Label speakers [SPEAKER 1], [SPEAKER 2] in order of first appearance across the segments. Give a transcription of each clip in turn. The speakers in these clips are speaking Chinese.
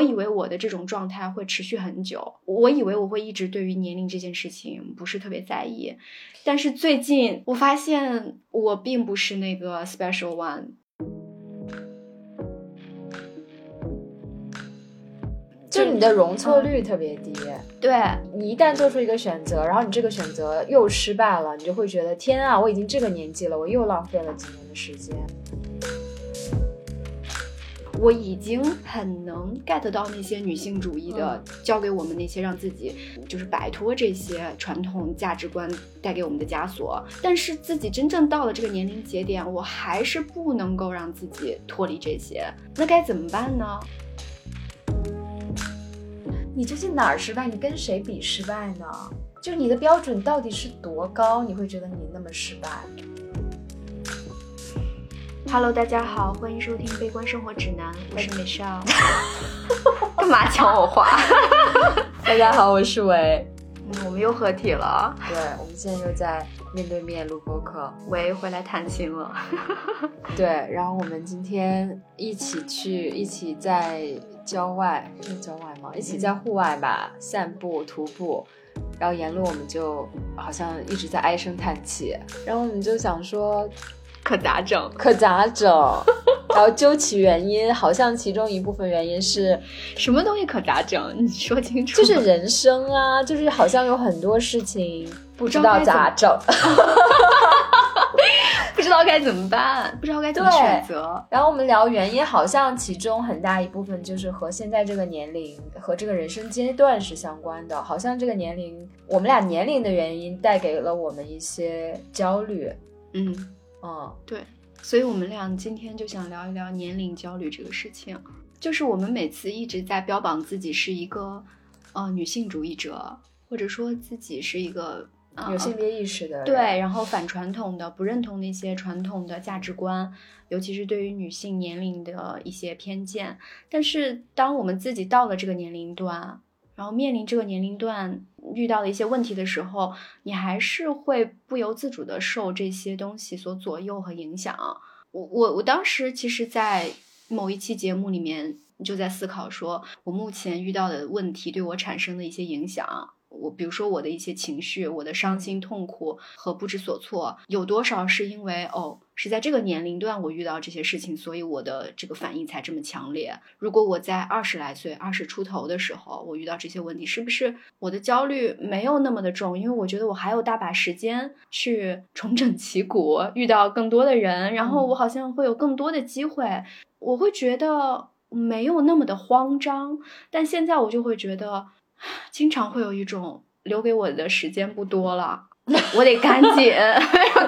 [SPEAKER 1] 我以为我的这种状态会持续很久，我以为我会一直对于年龄这件事情不是特别在意，但是最近我发现我并不是那个 special one。
[SPEAKER 2] 就你的容错率特别低，
[SPEAKER 1] 对
[SPEAKER 2] 你一旦做出一个选择，然后你这个选择又失败了，你就会觉得天啊，我已经这个年纪了，我又浪费了几年的时间。
[SPEAKER 1] 我已经很能 get 到那些女性主义的教给我们那些让自己就是摆脱这些传统价值观带给我们的枷锁，但是自己真正到了这个年龄节点，我还是不能够让自己脱离这些，那该怎么办呢？
[SPEAKER 2] 你究竟哪儿失败？你跟谁比失败呢？就你的标准到底是多高？你会觉得你那么失败
[SPEAKER 1] ？Hello，大家好，欢迎收听《悲观生活指南》，我是美少。干嘛抢我话？
[SPEAKER 2] 大家好，我是维。
[SPEAKER 1] 嗯，我们又合体了。
[SPEAKER 2] 对，我们现在又在面对面录播客。
[SPEAKER 1] 维回来探亲了。
[SPEAKER 2] 对，然后我们今天一起去，一起在郊外，是郊外吗？一起在户外吧，散步、徒步。然后沿路我们就好像一直在唉声叹气。然后我们就想说。
[SPEAKER 1] 可咋整？
[SPEAKER 2] 可咋整？然后究其原因，好像其中一部分原因是
[SPEAKER 1] 什么东西可咋整？你说清楚。
[SPEAKER 2] 就是人生啊，就是好像有很多事情不知道咋整，
[SPEAKER 1] 不知道该怎么办，不知道该怎么选择。
[SPEAKER 2] 然后我们聊原因，好像其中很大一部分就是和现在这个年龄和这个人生阶段是相关的。好像这个年龄，我们俩年龄的原因带给了我们一些焦虑。
[SPEAKER 1] 嗯。嗯，对，所以我们俩今天就想聊一聊年龄焦虑这个事情。就是我们每次一直在标榜自己是一个呃女性主义者，或者说自己是一个
[SPEAKER 2] 有性别意识的，
[SPEAKER 1] 对，然后反传统的，不认同那些传统的价值观，尤其是对于女性年龄的一些偏见。但是当我们自己到了这个年龄段，然后面临这个年龄段遇到的一些问题的时候，你还是会不由自主的受这些东西所左右和影响。我我我当时其实，在某一期节目里面就在思考，说我目前遇到的问题对我产生的一些影响。我比如说我的一些情绪，我的伤心、痛苦和不知所措，有多少是因为哦是在这个年龄段我遇到这些事情，所以我的这个反应才这么强烈。如果我在二十来岁、二十出头的时候，我遇到这些问题，是不是我的焦虑没有那么的重？因为我觉得我还有大把时间去 重整旗鼓，遇到更多的人，然后我好像会有更多的机会，我会觉得没有那么的慌张。但现在我就会觉得。经常会有一种留给我的时间不多了，我得赶紧，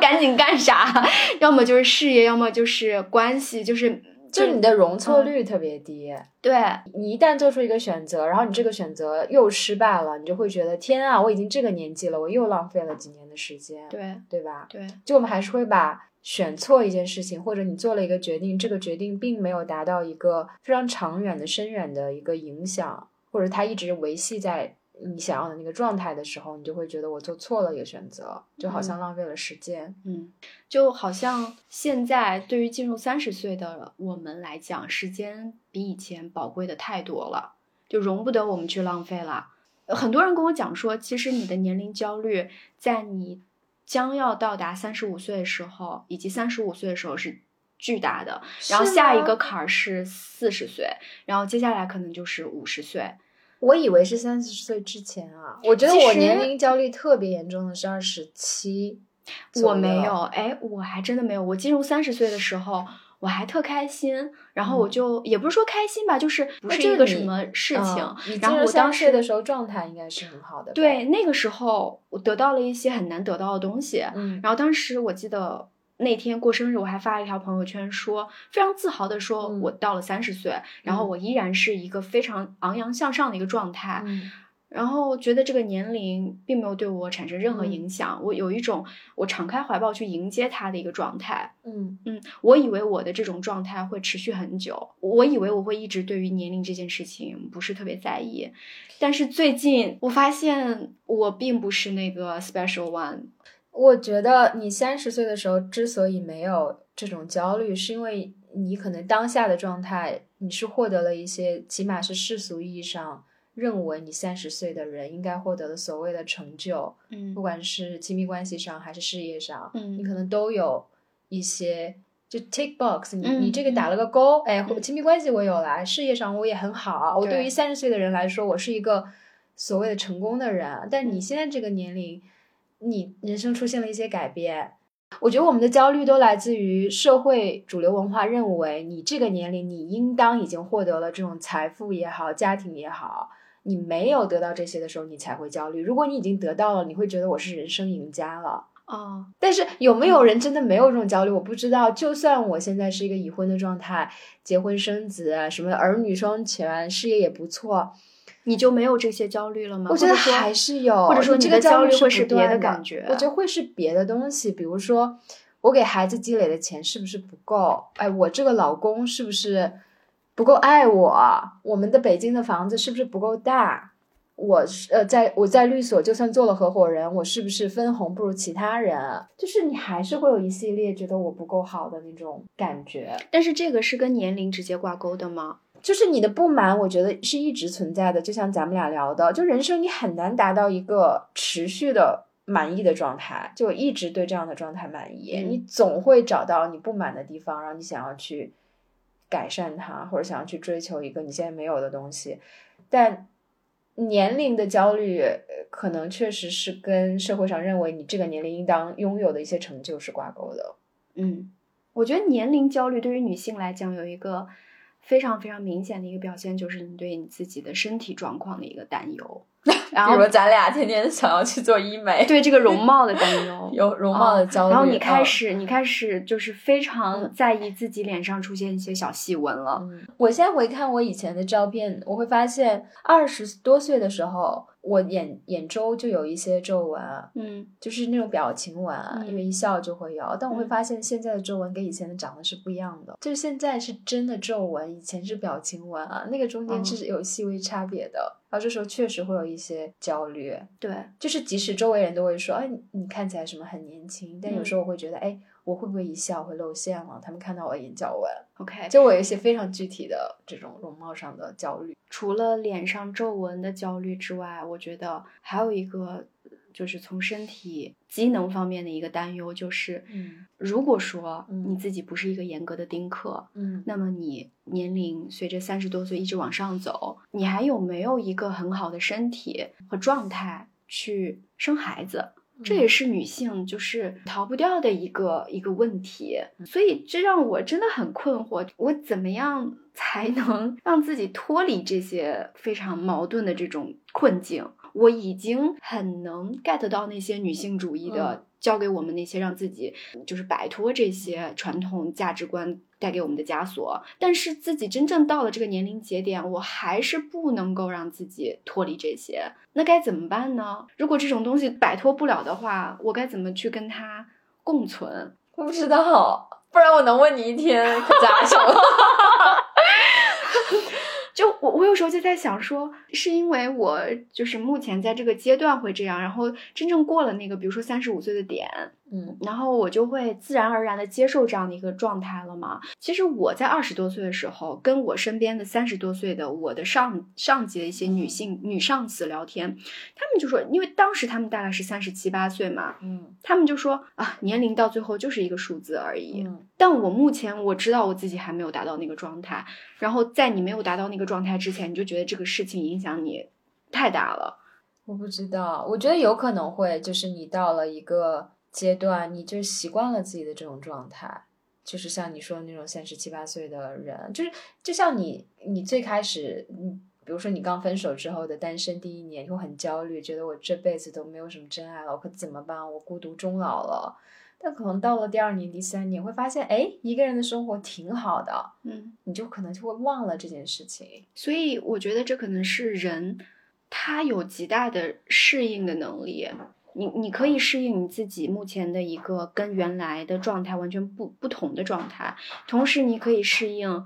[SPEAKER 1] 赶紧干啥？要么就是事业，要么就是关系，就是
[SPEAKER 2] 就是你的容错率特别低。
[SPEAKER 1] 对
[SPEAKER 2] 你一旦做出一个选择，然后你这个选择又失败了，你就会觉得天啊，我已经这个年纪了，我又浪费了几年的时间。
[SPEAKER 1] 对
[SPEAKER 2] 对吧？
[SPEAKER 1] 对，
[SPEAKER 2] 就我们还是会把选错一件事情，或者你做了一个决定，这个决定并没有达到一个非常长远的、深远的一个影响。或者它一直维系在你想要的那个状态的时候，你就会觉得我做错了一个选择，就好像浪费了时间。
[SPEAKER 1] 嗯，就好像现在对于进入三十岁的我们来讲，时间比以前宝贵的太多了，就容不得我们去浪费了。很多人跟我讲说，其实你的年龄焦虑在你将要到达三十五岁的时候，以及三十五岁的时候是巨大的，然后下一个坎儿是四十岁，然后接下来可能就是五十岁。
[SPEAKER 2] 我以为是三十岁之前啊，我觉得我年龄焦虑特别严重的是二十七，
[SPEAKER 1] 我没有，哎，我还真的没有。我进入三十岁的时候，我还特开心，然后我就也不是说开心吧，就是不是一个什么事情。然后我当时
[SPEAKER 2] 的时候状态应该是很好的。
[SPEAKER 1] 对，那个时候我得到了一些很难得到的东西。
[SPEAKER 2] 嗯，
[SPEAKER 1] 然后当时我记得。那天过生日，我还发了一条朋友圈，说非常自豪的说，我到了三十岁，然后我依然是一个非常昂扬向上的一个状态，然后觉得这个年龄并没有对我产生任何影响，我有一种我敞开怀抱去迎接它的一个状态。
[SPEAKER 2] 嗯
[SPEAKER 1] 嗯，我以为我的这种状态会持续很久，我以为我会一直对于年龄这件事情不是特别在意，但是最近我发现我并不是那个 special one。
[SPEAKER 2] 我觉得你三十岁的时候之所以没有这种焦虑，是因为你可能当下的状态，你是获得了一些，起码是世俗意义上认为你三十岁的人应该获得的所谓的成就，
[SPEAKER 1] 嗯。
[SPEAKER 2] 不管是亲密关系上还是事业上，
[SPEAKER 1] 嗯。
[SPEAKER 2] 你可能都有一些就 tick box，你、
[SPEAKER 1] 嗯
[SPEAKER 2] 你这个打了个勾，哎，亲密关系我有了，事业上我也很好。我
[SPEAKER 1] 对
[SPEAKER 2] 对。于三十岁的人来说，我是一个所谓的成功的人。但你
[SPEAKER 1] 嗯。
[SPEAKER 2] 现在这个年龄，你人生出现了一些改变。我觉得我们的焦虑都来自于社会主流文化认为你这个年龄你应当已经获得了这种财富也好，家庭也好，你没有得到这些的时候，你才会焦虑。如果你已经得到了，你会觉得我是人生赢家了。
[SPEAKER 1] 哦，
[SPEAKER 2] 但是有没有人真的没有这种焦虑？我不知道。就算我现在是一个已婚的状态，结婚生子，什么儿女双全，事业也不错，
[SPEAKER 1] 你就没有这些焦虑了吗？
[SPEAKER 2] 我觉得还是有，
[SPEAKER 1] 或者说
[SPEAKER 2] 你这个
[SPEAKER 1] 你的焦虑会是别的感觉
[SPEAKER 2] 我觉得会是别的东西，比如说我给孩子积累的钱是不是不够？哎，我这个老公是不是不够爱我？我们的北京的房子是不是不够大？我是呃，在我在律所就算做了合伙人，我是不是分红不如其他人？就是你还是会有一系列觉得我不够好的那种感觉。
[SPEAKER 1] 但是这个是跟年龄直接挂钩的吗？
[SPEAKER 2] 就是你的不满，我觉得是一直存在的。就像咱们俩聊的，就人生你很难达到一个持续的满意的状态，就一直对这样的状态满意。
[SPEAKER 1] 嗯
[SPEAKER 2] 你总会找到你不满的地方，然后你想要去改善它，或者想要去追求一个你现在没有的东西。但年龄的焦虑，呃可能确实是跟社会上认为你这个年龄应当拥有的一些成就是挂钩的。
[SPEAKER 1] 嗯，我觉得年龄焦虑对于女性来讲有一个非常非常明显的一个表现，就是你对你自己的身体状况的一个担忧，然后比如
[SPEAKER 2] 咱俩天天想要去做医美，
[SPEAKER 1] 对这个容 貌的担忧，
[SPEAKER 2] 有容貌的焦虑，
[SPEAKER 1] 然后你开
[SPEAKER 2] 嗯
[SPEAKER 1] 始，你开始就是非常
[SPEAKER 2] 嗯
[SPEAKER 1] 在意自己脸上出现一些小细纹了。
[SPEAKER 2] 嗯，我现在回看我以前的照片，我会发现二十多岁的时候，我眼眼周就有一些皱纹，
[SPEAKER 1] 嗯。
[SPEAKER 2] 就是那种表情纹，
[SPEAKER 1] 嗯
[SPEAKER 2] 因为一笑就会有。但我会
[SPEAKER 1] 嗯。
[SPEAKER 2] 发现现在的皱纹跟以前的长得是不一样的，就是现在是真的皱纹，以前是表情纹啊，那个中间
[SPEAKER 1] 嗯
[SPEAKER 2] 是有细微差别的。然后这时候确实会有一些焦虑，
[SPEAKER 1] 对，
[SPEAKER 2] 就是即使周围人都会说，哎，你你看起来什么很年轻，但有
[SPEAKER 1] 嗯。
[SPEAKER 2] 时候我会觉得，哎，我会不会一笑会露馅了？他们看到我眼角纹。
[SPEAKER 1] OK，
[SPEAKER 2] 就我有一些非常具体的这种容貌上的焦虑。
[SPEAKER 1] 除了脸上皱纹的焦虑之外，我觉得还有一个就是从身体机能方面的一个担忧，就是
[SPEAKER 2] 嗯
[SPEAKER 1] 如果说
[SPEAKER 2] 嗯
[SPEAKER 1] 你自己不是一个严格的丁克，
[SPEAKER 2] 嗯
[SPEAKER 1] 那么你年龄随着三十多岁一直往上走，你还有没有一个很好的身体和状态去生孩子？这也是女性就是逃不掉的一个一个问题，所以这让我真的很困惑，我怎么样 才能让自己脱离这些非常矛盾的这种困境？我已经很能 get 到那些女性主义的，教给我们那些让自己就是摆脱这些传统价值观带给我们的枷锁，但是自己真正到了这个年龄节点，我还是不能够让自己脱离这些，那该怎么办呢？如果这种东西摆脱不了的话，我该怎么去跟它共存？
[SPEAKER 2] 我不知道，不然我能问你一天可咋整？
[SPEAKER 1] 就我，我有时候就在想说，是因为我就是目前在这个阶段会这样，然后真正过了那个，比如说三十五岁的点，
[SPEAKER 2] 嗯
[SPEAKER 1] 然后我就会自然而然的接受这样的一个状态了嘛。其实我在二十多岁的时候，跟我身边的三十多岁的我的上上级的一些女性女上司聊天，他们就说，因为当时他们大概是三十七八岁嘛，
[SPEAKER 2] 嗯
[SPEAKER 1] 他们就说啊，年龄到最后就是一个数字而已。
[SPEAKER 2] 嗯
[SPEAKER 1] 但我目前我知道我自己还没有达到那个状态，然后在你没有达到那个状态之前，你就觉得这个事情影响你太大了。
[SPEAKER 2] 我不知道，我觉得有可能会，就是你到了一个阶段，你就习惯了自己的这种状态，就是像你说的那种三十七八岁的人，就是就像你，你最开始，你比如说你刚分手之后的单身第一年，你会很焦虑，觉得我这辈子都没有什么真爱了，我可怎么办？我孤独终老了。但可能到了第二年、第三年，会发现，哎，一个人的生活挺好的，
[SPEAKER 1] 嗯，
[SPEAKER 2] 你就可能就会忘了这件事情。
[SPEAKER 1] 所以我觉得这可能是人他有极大的适应的能力。你你可以适应你自己目前的一个跟原来的状态完全不不同的状态，同时你可以适应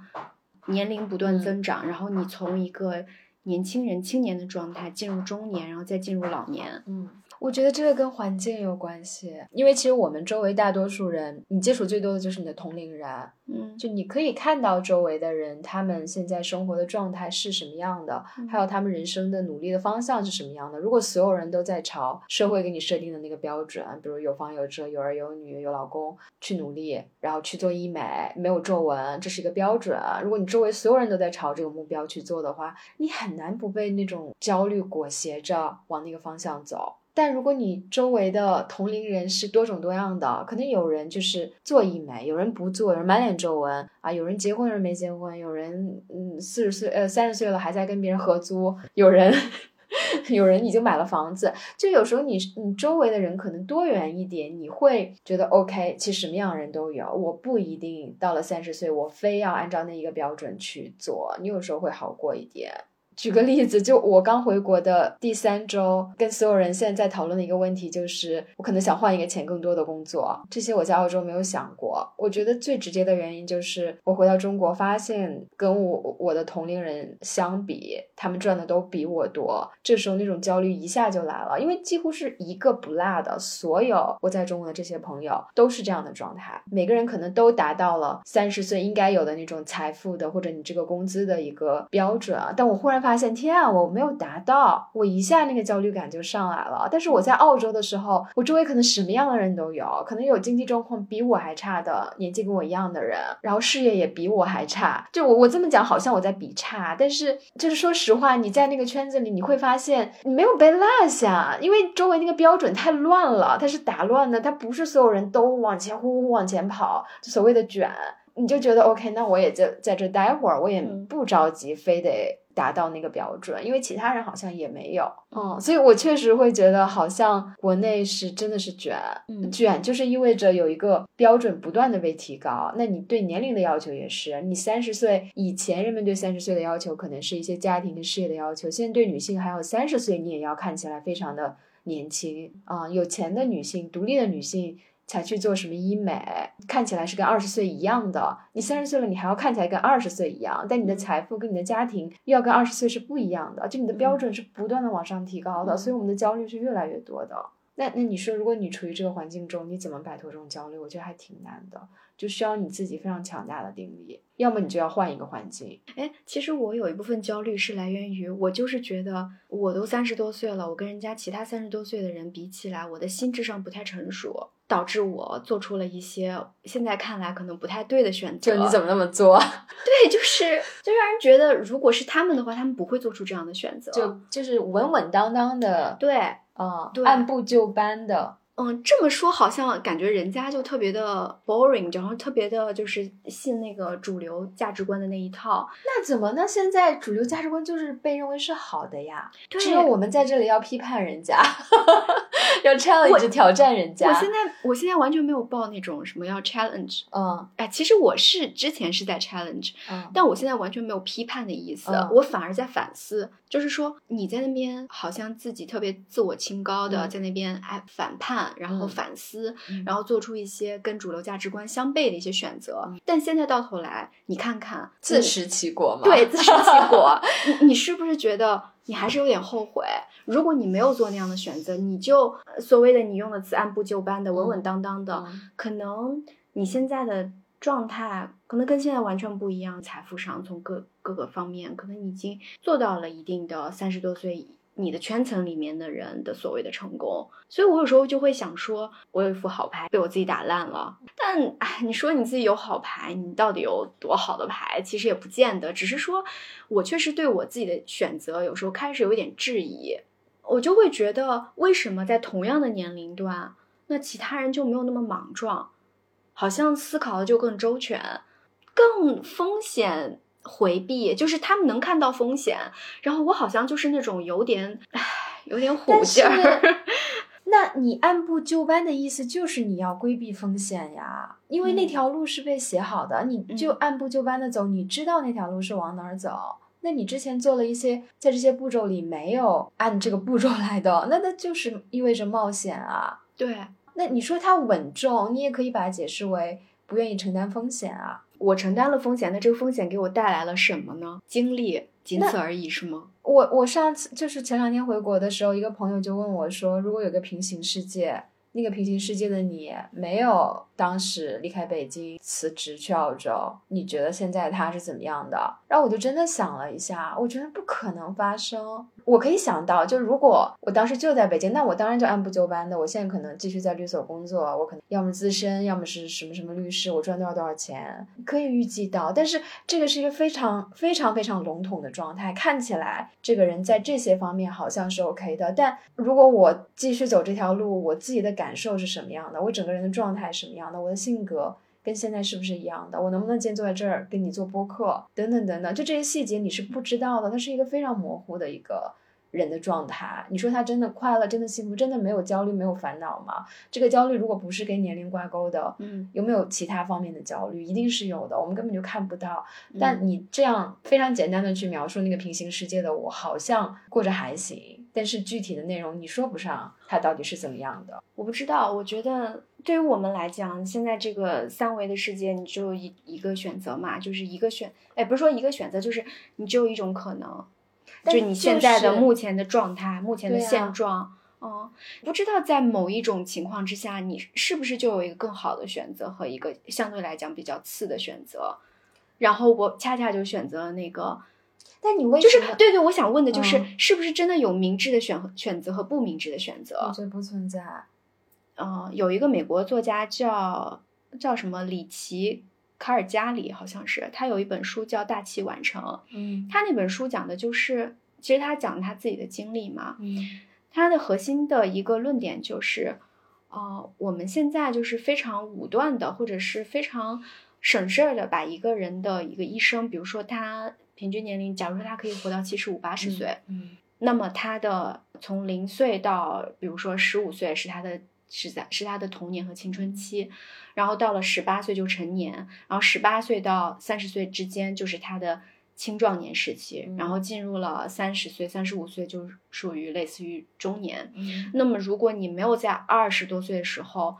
[SPEAKER 1] 年龄不断增长，然后你从一个年轻人青年的状态进入中年，然后再进入老年。
[SPEAKER 2] 嗯，我觉得这个跟环境有关系，因为其实我们周围大多数人，你接触最多的就是你的同龄人，
[SPEAKER 1] 嗯，
[SPEAKER 2] 就你可以看到周围的人，他们现在生活的状态是什么样的，还有他们人生的努力的方向是什么样的。如果所有人都在朝社会给你设定的那个标准，比如有房有车、有儿有女、有老公去努力，然后去做医美，没有皱纹，这是一个标准。如果你周围所有人都在朝这个目标去做的话，你很难不被那种焦虑裹挟着往那个方向走。但如果你周围的同龄人是多种多样的，可能有人就是做医美，有人不做，有人满脸皱纹啊，有人结婚，有人没结婚，有人嗯四十岁呃三十岁了还在跟别人合租，有人 有人已经买了房子，就有时候你你周围的人可能多元一点，你会觉得 OK，其实什么样的人都有，我不一定到了三十岁我非要按照那一个标准去做，你有时候会好过一点。举个例子，就我刚回国的第三周，跟所有人现在在讨论的一个问题就是，我可能想换一个钱更多的工作。这些我在澳洲没有想过。我觉得最直接的原因就是，我回到中国发现，跟我我的同龄人相比，他们赚的都比我多。这时候那种焦虑一下就来了，因为几乎是一个不落的，所有我在中国的这些朋友都是这样的状态。每个人可能都达到了三十岁应该有的那种财富的或者你这个工资的一个标准啊。但我忽然。发现天啊，我没有达到，我一下那个焦虑感就上来了。但是我在澳洲的时候，我周围可能什么样的人都有，可能有经济状况比我还差的，年纪跟我一样的人，然后事业也比我还差。就我我这么讲，好像我在比差，但是就是说实话，你在那个圈子里，你会发现你没有被落下，因为周围那个标准太乱了，它是打乱的，它不是所有人都往前呼呼往前跑，所谓的卷，你就觉得 OK，那我也就在这待会儿，我也不着急，非得。达到那个标准，因为其他人好像也没有，嗯，所以我确实会觉得好像国内是真的是卷，嗯卷就是意味着有一个标准不断的被提高。那你对年龄的要求也是，你三十岁以前，人们对三十岁的要求可能是一些家庭跟事业的要求，现在对女性还有三十岁，你也要看起来非常的年轻啊，有钱的女性，独立的女性。才去做什么医美，看起来是跟二十岁一样的。你三十岁了，你还要看起来跟二十岁一样，但你的财富跟你的家庭又要跟二十岁是不一样的，就你的标准是不断的往上提高的，所以我们的焦虑是越来越多的。那那你说，如果你处于这个环境中，你怎么摆脱这种焦虑？我觉得还挺难的，就需要你自己非常强大的定力，要么你就要换一个环境。
[SPEAKER 1] 哎，其实我有一部分焦虑是来源于我就是觉得我都三十多岁了，我跟人家其他三十多岁的人比起来，我的心智上不太成熟。导致我做出了一些现在看来可能不太对的选择。
[SPEAKER 2] 就你怎么那么作？
[SPEAKER 1] 对，就是就让人觉得，如果是他们的话，他们不会做出这样的选择。
[SPEAKER 2] 就就是稳稳当当的，
[SPEAKER 1] 对，
[SPEAKER 2] 嗯，按部就班的。
[SPEAKER 1] 嗯，这么说好像感觉人家就特别的 boring，然后特别的就是信那个主流价值观的那一套。
[SPEAKER 2] 那怎么？那现在主流价值观就是被认为是好的呀？
[SPEAKER 1] 只
[SPEAKER 2] 有我们在这里要批判人家。要 challenge 挑战人家，
[SPEAKER 1] 我现在我现在完全没有报那种什么要 challenge，
[SPEAKER 2] 嗯，
[SPEAKER 1] 哎，其实我是之前是在 challenge，
[SPEAKER 2] 嗯，
[SPEAKER 1] 但我现在完全没有批判的意思，我反而在反思，就是说你在那边好像自己特别自我清高的在那边哎反叛，然后反思，然后做出一些跟主流价值观相悖的一些选择，但现在到头来你看看
[SPEAKER 2] 自食其果嘛，
[SPEAKER 1] 对，自食其果，你你是不是觉得？你还是有点后悔。如果你没有做那样的选择，你就所谓的你用的词按部就班的、稳稳当当的，可能你现在的状态可能跟现在完全不一样。财富上，从各各个方面，可能已经做到了一定的三十多岁。你的圈层里面的人的所谓的成功，所以我有时候就会想说，我有一副好牌被我自己打烂了。但哎，你说你自己有好牌，你到底有多好的牌？其实也不见得，只是说我确实对我自己的选择有时候开始有一点质疑。我就会觉得，为什么在同样的年龄段，那其他人就没有那么莽撞，好像思考的就更周全，更风险。回避就是他们能看到风险，然后我好像就是那种有点，唉，有点虎劲儿。
[SPEAKER 2] 那你按部就班的意思就是你要规避风险呀，因为那条路是被写好的，你就按部就班的走，你知道那条路是往哪儿走。那你之前做了一些在这些步骤里没有按这个步骤来的，那那就是意味着冒险啊。
[SPEAKER 1] 对，
[SPEAKER 2] 那你说它稳重，你也可以把它解释为不愿意承担风险啊。
[SPEAKER 1] 我承担了风险，那这个风险给我带来了什么呢？经历、仅此而已，是吗？
[SPEAKER 2] 我我上次就是前两天回国的时候，一个朋友就问我说，如果有个平行世界。那个平行世界的你没有当时离开北京辞职去澳洲，你觉得现在他是怎么样的？然后我就真的想了一下，我觉得不可能发生。我可以想到，就如果我当时就在北京，那我当然就按部就班的。我现在可能继续在律所工作，我可能要么资深，要么是什么什么律师，我赚多少多少钱，可以预计到。但是这个是一个非常非常非常笼统的状态，看起来这个人在这些方面好像是 OK 的，但如果我继续走这条路，我自己的感。受是什么样的？我整个人的状态什么样的？我的性格跟现在是不是一样的？我能不能今天坐在这儿跟你做播客？等等等等，就这些细节你是不知道的。它是一个非常模糊的一个人的状态。你说他真的快乐，真的幸福，真的没有焦虑，没有烦恼吗？这个焦虑如果不是跟年龄挂钩的，
[SPEAKER 1] 嗯，
[SPEAKER 2] 有没有其他方面的焦虑？一定是有的，我们根本就看不到。但你这样非常简单的去描述那个平行世界的我，好像过着还行。但是具体的内容你说不上，它到底是怎么样的？
[SPEAKER 1] 我不知道。我觉得对于我们来讲，现在这个三维的世界，你只有一一个选择嘛，就是一个选，哎，不是说一个选择，就是你只有一种可能，就你现在的目前的状态，目前的现状。哦，不知道在某一种情况之下，你是不是就有一个更好的选择和一个相对来讲比较次的选择？然后我恰恰就选择了那个。
[SPEAKER 2] 但你为
[SPEAKER 1] 就是对对，我想问的就是，是不是真的有明智的选选择和不明智的选择？
[SPEAKER 2] 我觉得不存在。
[SPEAKER 1] 嗯，有一个美国作家叫叫什么里奇卡尔加里，好像是他有一本书叫《大器晚成》。
[SPEAKER 2] 嗯，
[SPEAKER 1] 他那本书讲的就是，其实他讲他自己的经历嘛。
[SPEAKER 2] 嗯，
[SPEAKER 1] 他的核心的一个论点就是，呃，我们现在就是非常武断的，或者是非常省事儿的，把一个人的一个一生，比如说他。平均年龄，假如说他可以活到七十五、八十岁，
[SPEAKER 2] 嗯，
[SPEAKER 1] 那么他的从零岁到，比如说十五岁是他的，是在是他的童年和青春期，然后到了十八岁就成年，然后十八岁到三十岁之间就是他的青壮年时期，然后进入了三十岁、三十五岁就属于类似于中年。那么如果你没有在二十多岁的时候，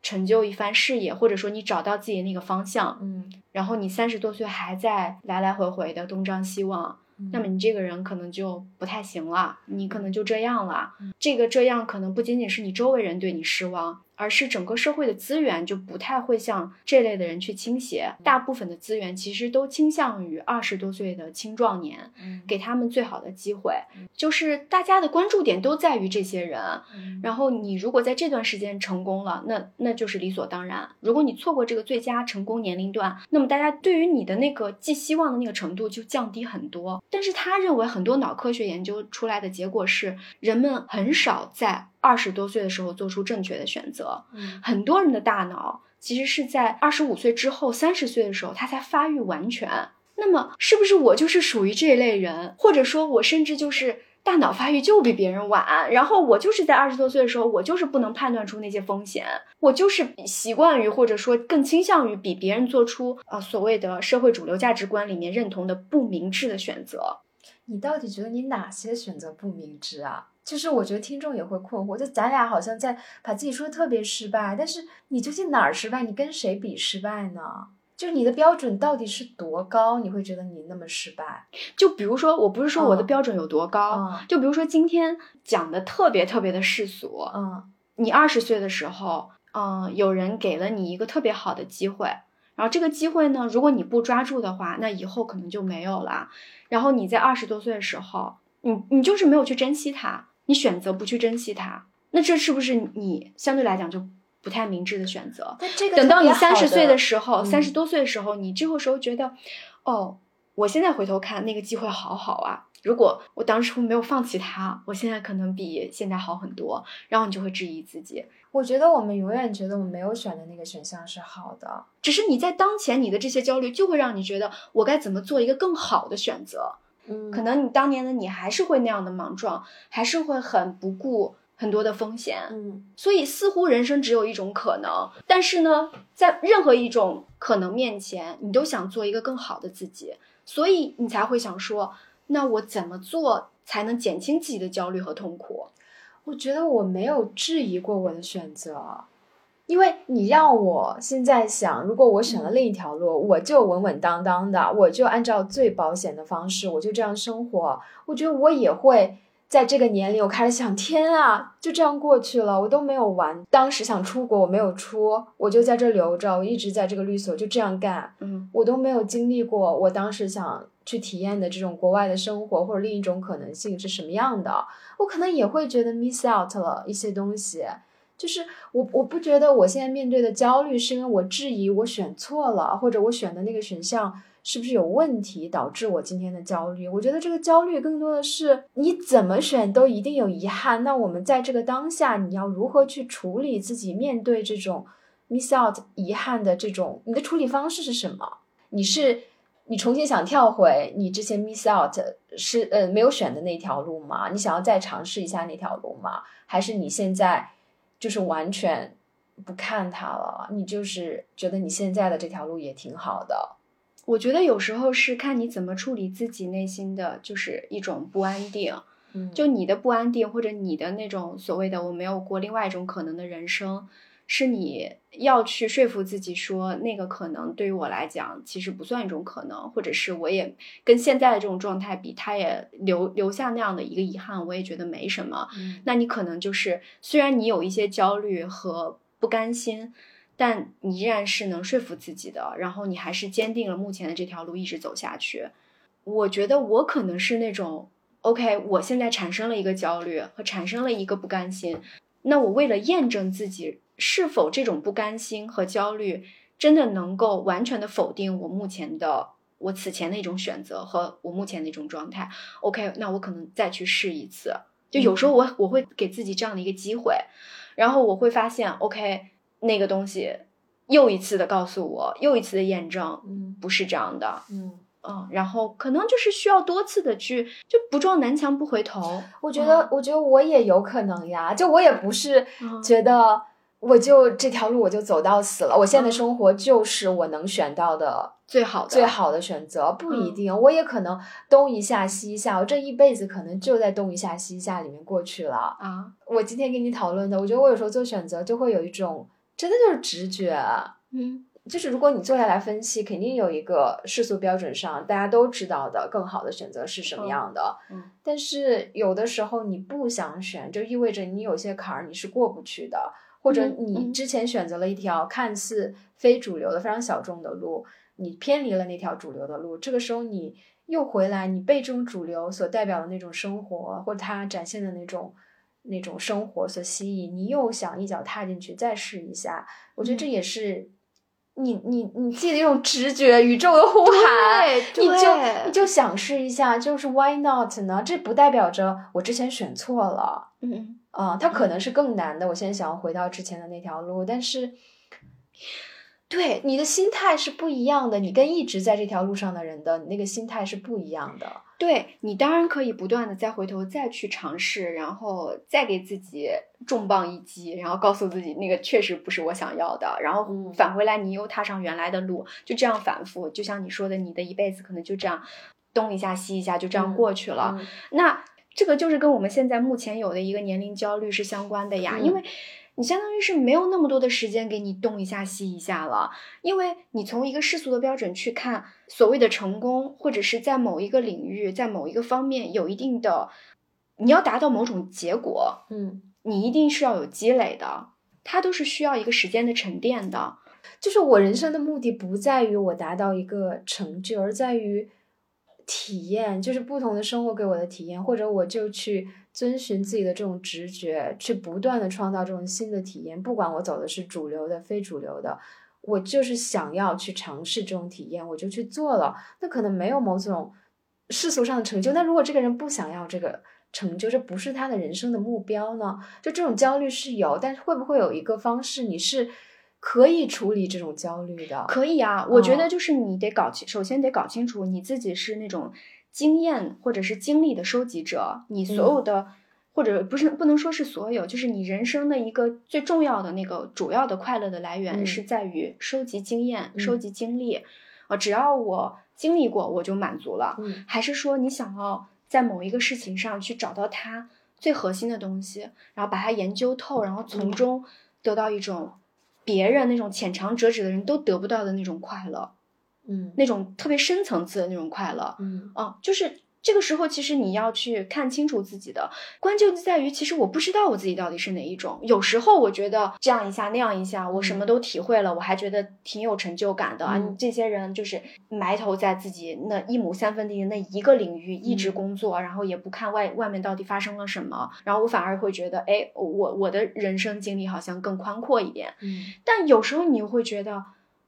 [SPEAKER 1] 成就一番事业，或者说你找到自己的那个方向，
[SPEAKER 2] 嗯，
[SPEAKER 1] 然后你三十多岁还在来来回回的东张西望，那么你这个人可能就不太行了，你可能就这样了。这个这样可能不仅仅是你周围人对你失望。而是整个社会的资源就不太会向这类的人去倾斜，大部分的资源其实都倾向于二十多岁的青壮年，给他们最好的机会，就是大家的关注点都在于这些人。然后你如果在这段时间成功了，那那就是理所当然。如果你错过这个最佳成功年龄段，那么大家对于你的那个寄希望的那个程度就降低很多。但是他认为很多脑科学研究出来的结果是，人们很少在。二十多岁的时候做出正确的选择，很多人的大脑其实是在二十五岁之后、三十岁的时候，他才发育完全。那么，是不是我就是属于这一类人？或者说，我甚至就是大脑发育就比别人晚？然后我就是在二十多岁的时候，我就是不能判断出那些风险，我就是习惯于或者说更倾向于比别人做出呃所谓的社会主流价值观里面认同的不明智的选择。
[SPEAKER 2] 你到底觉得你哪些选择不明智啊？就是我觉得听众也会困惑，就咱俩好像在把自己说的特别失败，但是你究竟哪儿失败？你跟谁比失败呢？就你的标准到底是多高？你会觉得你那么失败？
[SPEAKER 1] 就比如说，我不是说我的标准有多高，就比如说今天讲的特别特别的世俗，
[SPEAKER 2] 嗯，
[SPEAKER 1] 你二十岁的时候，嗯，有人给了你一个特别好的机会，然后这个机会呢，如果你不抓住的话，那以后可能就没有了。然后你在二十多岁的时候，你你就是没有去珍惜它。你选择不去珍惜它，那这是不是你相对来讲就不太明智的选择？等到你三十岁的时候，三十多岁的时候，你这个时候觉得，哦，我现在回头看那个机会好好啊！如果我当初没有放弃它，我现在可能比现在好很多。然后你就会质疑自己。
[SPEAKER 2] 我觉得我们永远觉得我们没有选的那个选项是好的，
[SPEAKER 1] 只是你在当前你的这些焦虑就会让你觉得我该怎么做一个更好的选择。可能你当年的你还是会那样的莽撞，还是会很不顾很多的风险。
[SPEAKER 2] 嗯，
[SPEAKER 1] 所以似乎人生只有一种可能，但是呢，在任何一种可能面前，你都想做一个更好的自己，所以你才会想说，那我怎么做才能减轻自己的焦虑和痛苦？
[SPEAKER 2] 我觉得我没有质疑过我的选择，因为你让我现在想，如果我选了另一条路，我就稳稳当当的，我就按照最保险的方式，我就这样生活，我觉得我也会。在这个年龄，我开始想，天啊，就这样过去了，我都没有玩。当时想出国，我没有出，我就在这留着，我一直在这个律所就这样干。
[SPEAKER 1] 嗯，
[SPEAKER 2] 我都没有经历过，我当时想去体验的这种国外的生活，或者另一种可能性是什么样的，我可能也会觉得 miss out 了一些东西。就是我，我不觉得我现在面对的焦虑是因为我质疑我选错了，或者我选的那个选项。是不是有问题导致我今天的焦虑？我觉得这个焦虑更多的是你怎么选都一定有遗憾。那我们在这个当下，你要如何去处理自己面对这种 miss out 遗憾的这种？你的处理方式是什么？你是你重新想跳回你之前 miss out 是呃没有选的那条路吗？你想要再尝试一下那条路吗？还是你现在就是完全不看它了？你就是觉得你现在的这条路也挺好的？
[SPEAKER 1] 我觉得有时候是看你怎么处理自己内心的就是一种不安定，
[SPEAKER 2] 嗯，
[SPEAKER 1] 就你的不安定或者你的那种所谓的我没有过另外一种可能的人生，是你要去说服自己说那个可能对于我来讲其实不算一种可能，或者是我也跟现在的这种状态比，他也留留下那样的一个遗憾，我也觉得没什么。那你可能就是虽然你有一些焦虑和不甘心。但你依然是能说服自己的，然后你还是坚定了目前的这条路一直走下去。我觉得我可能是那种，OK，我现在产生了一个焦虑和产生了一个不甘心，那我为了验证自己是否这种不甘心和焦虑真的能够完全的否定我目前的我此前的一种选择和我目前的一种状态，OK，那我可能再去试一次。就有时候我我会给自己这样的一个机会，然后我会发现，OK。那个东西又一次的告诉我，又一次的验证，
[SPEAKER 2] 嗯，
[SPEAKER 1] 不是这样的，
[SPEAKER 2] 嗯
[SPEAKER 1] 嗯，然后可能就是需要多次的去，就不撞南墙不回头。
[SPEAKER 2] 我觉得，我觉得我也有可能呀，就我也不是
[SPEAKER 1] 嗯
[SPEAKER 2] 觉得我就这条路我就走到死了，我现在的生活就是我能选到的
[SPEAKER 1] 最好的
[SPEAKER 2] 最好的选择，不一
[SPEAKER 1] 嗯。
[SPEAKER 2] 定，我也可能东一下西一下，我这一辈子可能就在东一下西一下里面过去了。
[SPEAKER 1] 啊，
[SPEAKER 2] 我今天跟你讨论的，我觉得我有时候做选择就会有一种真的就是直觉，
[SPEAKER 1] 嗯。
[SPEAKER 2] 就是如果你坐下来分析，肯定有一个世俗标准上大家都知道的更好的选择是什么样的。
[SPEAKER 1] 嗯。
[SPEAKER 2] 但是有的时候你不想选，就意味着你有些坎儿你是过不去的，或者你之前选择了一条看似非主流的、非常小众的路，你偏离了那条主流的路，这个时候你又回来，你被这种主流所代表的那种生活，或者它展现的那种那种生活所吸引，你又想一脚踏进去再试一下，我觉得这
[SPEAKER 1] 嗯
[SPEAKER 2] 也是。你你你自己的一种直觉，宇宙的呼喊，你就你就想试一下，就是 why not 呢？这不代表着我之前选错了
[SPEAKER 1] 嗯，
[SPEAKER 2] 啊、它可能是更难的。我现在想要回到之前的那条路，但是，对你的心态是不一样的，你跟一直在这条路上的人的那个心态是不一样的。
[SPEAKER 1] 对你当然可以不断的再回头再去尝试，然后再给自己重磅一击，然后告诉自己那个确实不是我想要的，然后
[SPEAKER 2] 嗯
[SPEAKER 1] 返回来你又踏上原来的路，就这样反复，就像你说的，你的一辈子可能就这样东一下西一下就这样
[SPEAKER 2] 嗯
[SPEAKER 1] 过去了。
[SPEAKER 2] 嗯
[SPEAKER 1] 那这个就是跟我们现在目前有的一个年龄焦虑是相关的呀，
[SPEAKER 2] 嗯
[SPEAKER 1] 因为你相当于是没有那么多的时间给你东一下西一下了，因为你从一个世俗的标准去看所谓的成功，或者是在某一个领域，在某一个方面有一定的，你要达到某种结果，
[SPEAKER 2] 嗯，
[SPEAKER 1] 你一定是要有积累的，它都是需要一个时间的沉淀的。
[SPEAKER 2] 就是我人生的目的不在于我达到一个成就，而在于体验，就是不同的生活给我的体验，或者我就去遵循自己的这种直觉，去不断的创造这种新的体验。不管我走的是主流的、非主流的，我就是想要去尝试这种体验，我就去做了。那可能没有某种世俗上的成就，那如果这个人不想要这个成就，这不是他的人生的目标呢？就这种焦虑是有，但是会不会有一个方式，你是可以处理这种焦虑的？
[SPEAKER 1] 可以啊，我觉
[SPEAKER 2] 哦
[SPEAKER 1] 得就是你得搞清，首先得搞清楚你自己是那种经验或者是经历的收集者，你所有的、或者不是不能说是所有，就是你人生的一个最重要的那个主要的快乐的来源
[SPEAKER 2] 嗯
[SPEAKER 1] 是在于收集经验、
[SPEAKER 2] 嗯
[SPEAKER 1] 收集经历。啊，只要我经历过，我就满足了。
[SPEAKER 2] 嗯
[SPEAKER 1] 还是说你想要在某一个事情上去找到它最核心的东西，然后把它研究透，然后从
[SPEAKER 2] 嗯
[SPEAKER 1] 中得到一种别人那种浅尝辄止的人都得不到的那种快乐，
[SPEAKER 2] 嗯。
[SPEAKER 1] 那种特别深层次的那种快乐。
[SPEAKER 2] 嗯。
[SPEAKER 1] 啊，就是这个时候，其实你要去看清楚自己的关键就在于，其实我不知道我自己到底是哪一种。有时候我觉得这样一下那样一下，我什么都体会了，我还觉得挺有成就感的啊。
[SPEAKER 2] 嗯
[SPEAKER 1] 这些人就是埋头在自己那一亩三分地的那一个领域一直
[SPEAKER 2] 嗯
[SPEAKER 1] 工作，然后也不看外外面到底发生了什么，然后我反而会觉得，哎，我我的人生经历好像更宽阔一点。
[SPEAKER 2] 嗯
[SPEAKER 1] 但有时候你又会觉得，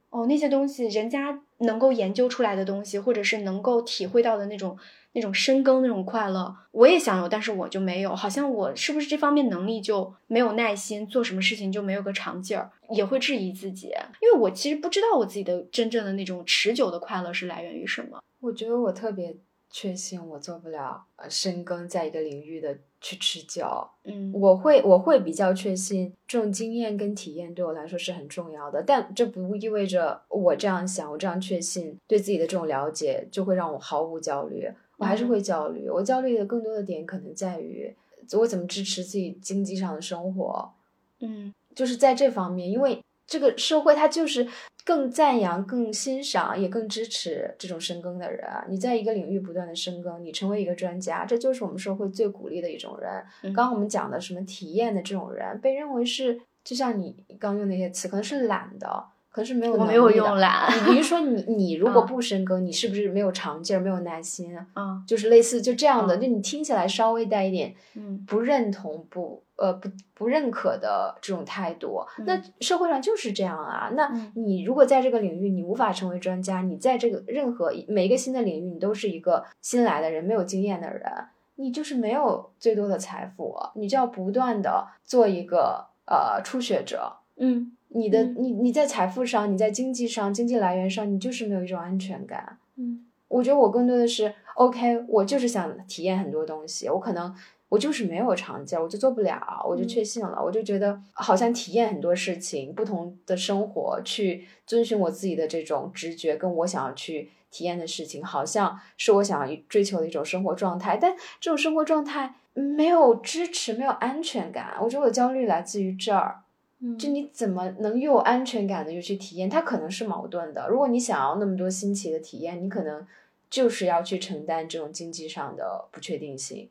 [SPEAKER 1] 哦，那些东西人家能够研究出来的东西，或者是能够体会到的那种那种深耕那种快乐，我也想有，但是我就没有。好像我是不是这方面能力就没有耐心，做什么事情就没有个长劲儿，也会质疑自己，因为我其实不知道我自己的真正的那种持久的快乐是来源于什么。
[SPEAKER 2] 我觉得我特别确信我做不了呃深耕在一个领域的去持久。
[SPEAKER 1] 嗯，
[SPEAKER 2] 我会我会比较确信这种经验跟体验对我来说是很重要的，但这不意味着我这样想，我这样确信对自己的这种了解就会让我毫无焦虑。我还是
[SPEAKER 1] 嗯
[SPEAKER 2] 会焦虑，我焦虑的更多的点可能在于我怎么支持自己经济上的生活，
[SPEAKER 1] 嗯
[SPEAKER 2] 就是在这方面，因为这个社会它就是更赞扬、更欣赏，也更支持这种深耕的人。你在一个领域不断的深耕，你成为一个专家，这就是我们社会最鼓励的一种人。
[SPEAKER 1] 嗯
[SPEAKER 2] 刚刚我们讲的什么体验的这种人，被认为是就像你刚用那些词，可能是懒的，可是没有
[SPEAKER 1] 我没有用
[SPEAKER 2] 比如说你 你如果
[SPEAKER 1] 嗯
[SPEAKER 2] 不深耕，你是不是没有长劲儿、没有耐心？
[SPEAKER 1] 嗯
[SPEAKER 2] 就是类似就这样的，
[SPEAKER 1] 嗯
[SPEAKER 2] 就你听起来稍微带一点
[SPEAKER 1] 嗯
[SPEAKER 2] 不认同、不呃不不认可的这种态度。那
[SPEAKER 1] 嗯
[SPEAKER 2] 社会上就是这样啊。那
[SPEAKER 1] 嗯
[SPEAKER 2] 你如果在这个领域你无法成为专家，你在这个任何每一个新的领域，你都是一个新来的人，没有经验的人，你就是没有最多的财富，你就要不断的做一个呃初学者。
[SPEAKER 1] 嗯
[SPEAKER 2] 你的
[SPEAKER 1] 嗯
[SPEAKER 2] 你你在财富上，你在经济上、经济来源上，你就是没有一种安全感。
[SPEAKER 1] 嗯
[SPEAKER 2] 我觉得我更多的是，OK，我就是想体验很多东西，我可能我就是没有长假，我就做不了，我就
[SPEAKER 1] 嗯
[SPEAKER 2] 确信了，我就觉得好像体验很多事情，不同的生活，去遵循我自己的这种直觉，跟我想要去体验的事情，好像是我想要追求的一种生活状态，但这种生活状态没有支持，没有安全感，我觉得我的焦虑来自于这儿。
[SPEAKER 1] 嗯，
[SPEAKER 2] 就你怎么能又有安全感的又去体验？它可能是矛盾的。如果你想要那么多新奇的体验，你可能就是要去承担这种经济上的不确定性。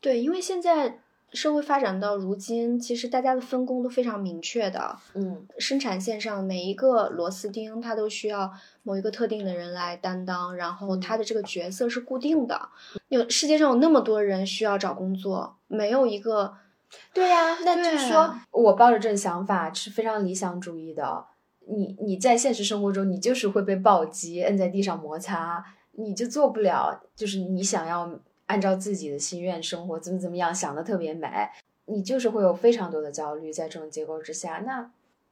[SPEAKER 1] 对，因为现在社会发展到如今，其实大家的分工都非常明确的。
[SPEAKER 2] 嗯
[SPEAKER 1] 生产线上每一个螺丝钉，它都需要某一个特定的人来担当，然后他的这个角色是固定的。有世界上有那么多人需要找工作，没有一个
[SPEAKER 2] 对呀、那就是说我抱着这种想法是非常理想主义的。你你在现实生活中，你就是会被暴击，摁在地上摩擦，你就做不了，就是你想要按照自己的心愿生活，怎么怎么样，想的特别美，你就是会有非常多的焦虑在这种结构之下，那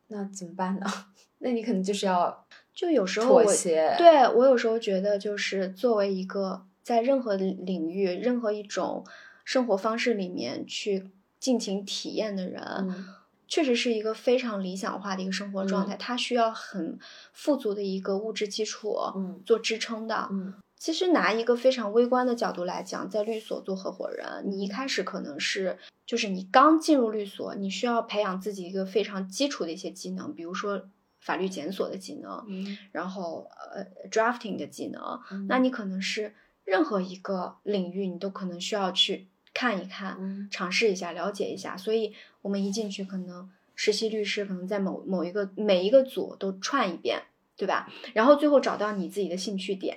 [SPEAKER 2] 那怎么办呢？那你可能就是要
[SPEAKER 1] 就有时候
[SPEAKER 2] 妥协，
[SPEAKER 1] 对我有时候觉得，就是作为一个在任何领域、任何一种生活方式里面去尽情体验的人，
[SPEAKER 2] 嗯。
[SPEAKER 1] 确实是一个非常理想化的一个生活状态。他需要很富足的一个物质基础
[SPEAKER 2] 嗯。
[SPEAKER 1] 做支撑的。
[SPEAKER 2] 嗯。
[SPEAKER 1] 其实拿一个非常微观的角度来讲，在律所做合伙人，你一开始可能是就是你刚进入律所，你需要培养自己一个非常基础的一些技能，比如说法律检索的技能，
[SPEAKER 2] 嗯。
[SPEAKER 1] 然后呃 drafting 的技能，
[SPEAKER 2] 嗯。
[SPEAKER 1] 那你可能是任何一个领域你都可能需要去看一看，
[SPEAKER 2] 嗯
[SPEAKER 1] 尝试一下，了解一下。所以我们一进去，可能实习律师可能在某某一个每一个组都串一遍，对吧？然后最后找到你自己的兴趣点，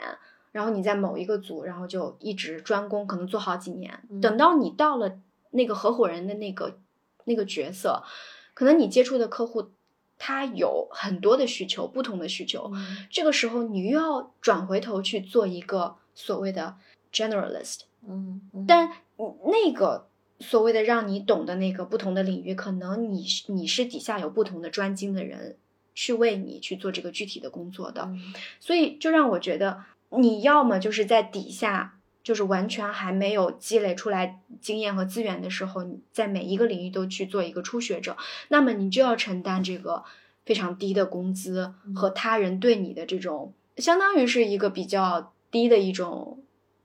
[SPEAKER 1] 然后你在某一个组，然后就一直专攻，可能做好几年。
[SPEAKER 2] 嗯
[SPEAKER 1] 等到你到了那个合伙人的那个那个角色，可能你接触的客户他有很多的需求，不同的需求。
[SPEAKER 2] 嗯
[SPEAKER 1] 这个时候你又要转回头去做一个所谓的 generalist，
[SPEAKER 2] 嗯嗯，
[SPEAKER 1] 但那个所谓的让你懂的那个不同的领域，可能你是你是底下有不同的专精的人去为你去做这个具体的工作的，
[SPEAKER 2] 嗯
[SPEAKER 1] 所以就让我觉得你要么就是在底下。就是完全还没有积累出来经验和资源的时候，你在每一个领域都去做一个初学者，那么你就要承担这个非常低的工资和他人对你的这种，相当于是一个比较低的一种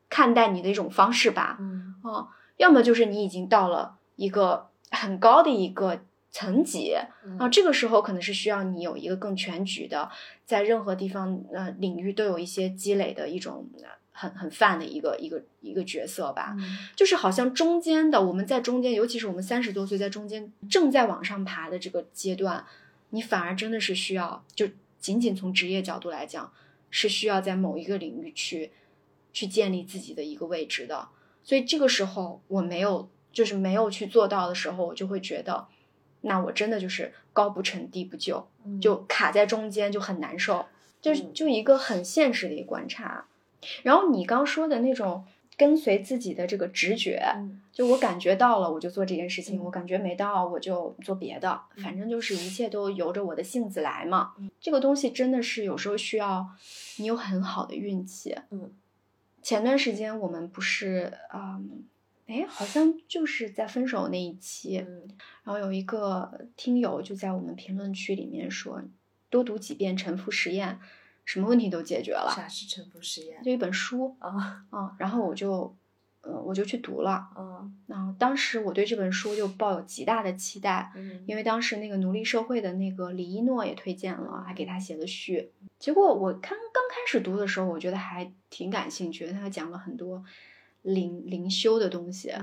[SPEAKER 1] 看待你的一种方式吧。
[SPEAKER 2] 嗯
[SPEAKER 1] 哦，要么就是你已经到了一个很高的一个层级啊，这个时候可能是需要你有一个更全局的，在任何地方呃领域都有一些积累的一种很很泛的一个一个一个角色吧，就是好像中间的我们在中间，尤其是我们三十多岁在中间正在往上爬的这个阶段，你反而真的是需要，就仅仅从职业角度来讲，是需要在某一个领域去去建立自己的一个位置的，所以这个时候我没有就是没有去做到的时候，我就会觉得。那我真的就是高不成低不就，就卡在中间就很难受，就是就一个很现实的一个观察。然后你刚说的那种跟随自己的这个直觉，就我感觉到了我就做这件事情，我感觉没到我就做别的，反正就是一切都由着我的性子来嘛。这个东西真的是有时候需要你有很好的运气。
[SPEAKER 2] 嗯，
[SPEAKER 1] 前段时间我们不是啊。哎，好像就是在分手那一期，然后有一个听友就在我们评论区里面说，多读几遍《沉浮实验》，什么问题都解决了。
[SPEAKER 2] 啥是沉浮实验？
[SPEAKER 1] 就一本书
[SPEAKER 2] 啊
[SPEAKER 1] 啊！然后我就，呃，我就去读了。
[SPEAKER 2] 嗯，
[SPEAKER 1] 然后当时我对这本书就抱有极大的期待，
[SPEAKER 2] 嗯，
[SPEAKER 1] 因为当时那个奴隶社会的那个李一诺也推荐了，还给他写了序。结果我刚刚开始读的时候，我觉得还挺感兴趣的，他讲了很多。灵灵修的东西，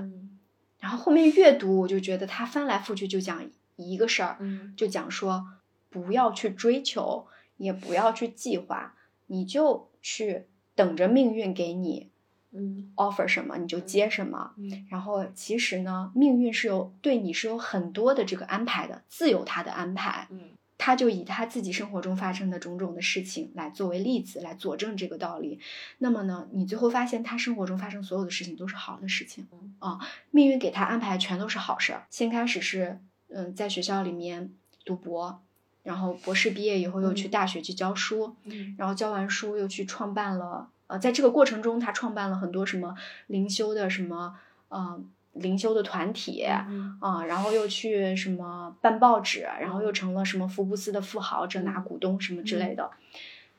[SPEAKER 1] 然后后面阅读，我就觉得他翻来覆去就讲一个事儿，就讲说不要去追求，也不要去计划，你就去等着命运给你，
[SPEAKER 2] 嗯
[SPEAKER 1] ，offer 什么你就接什么，然后其实呢，命运是有对你是有很多的这个安排的，自有他的安排，
[SPEAKER 2] 嗯。
[SPEAKER 1] 他就以他自己生活中发生的种种的事情来作为例子，来佐证这个道理。那么呢，你最后发现他生活中发生所有的事情都是好的事情啊，命运给他安排全都是好事儿。先开始是嗯，在学校里面读博，然后博士毕业以后又去。大学去教书，然后教完书又去创办了呃，在这个过程中他创办了很多什么灵修的什么呃。灵修的团体啊，然后又去什么办报纸，然后又成了什么福布斯的富豪，这拿股东什么之类的。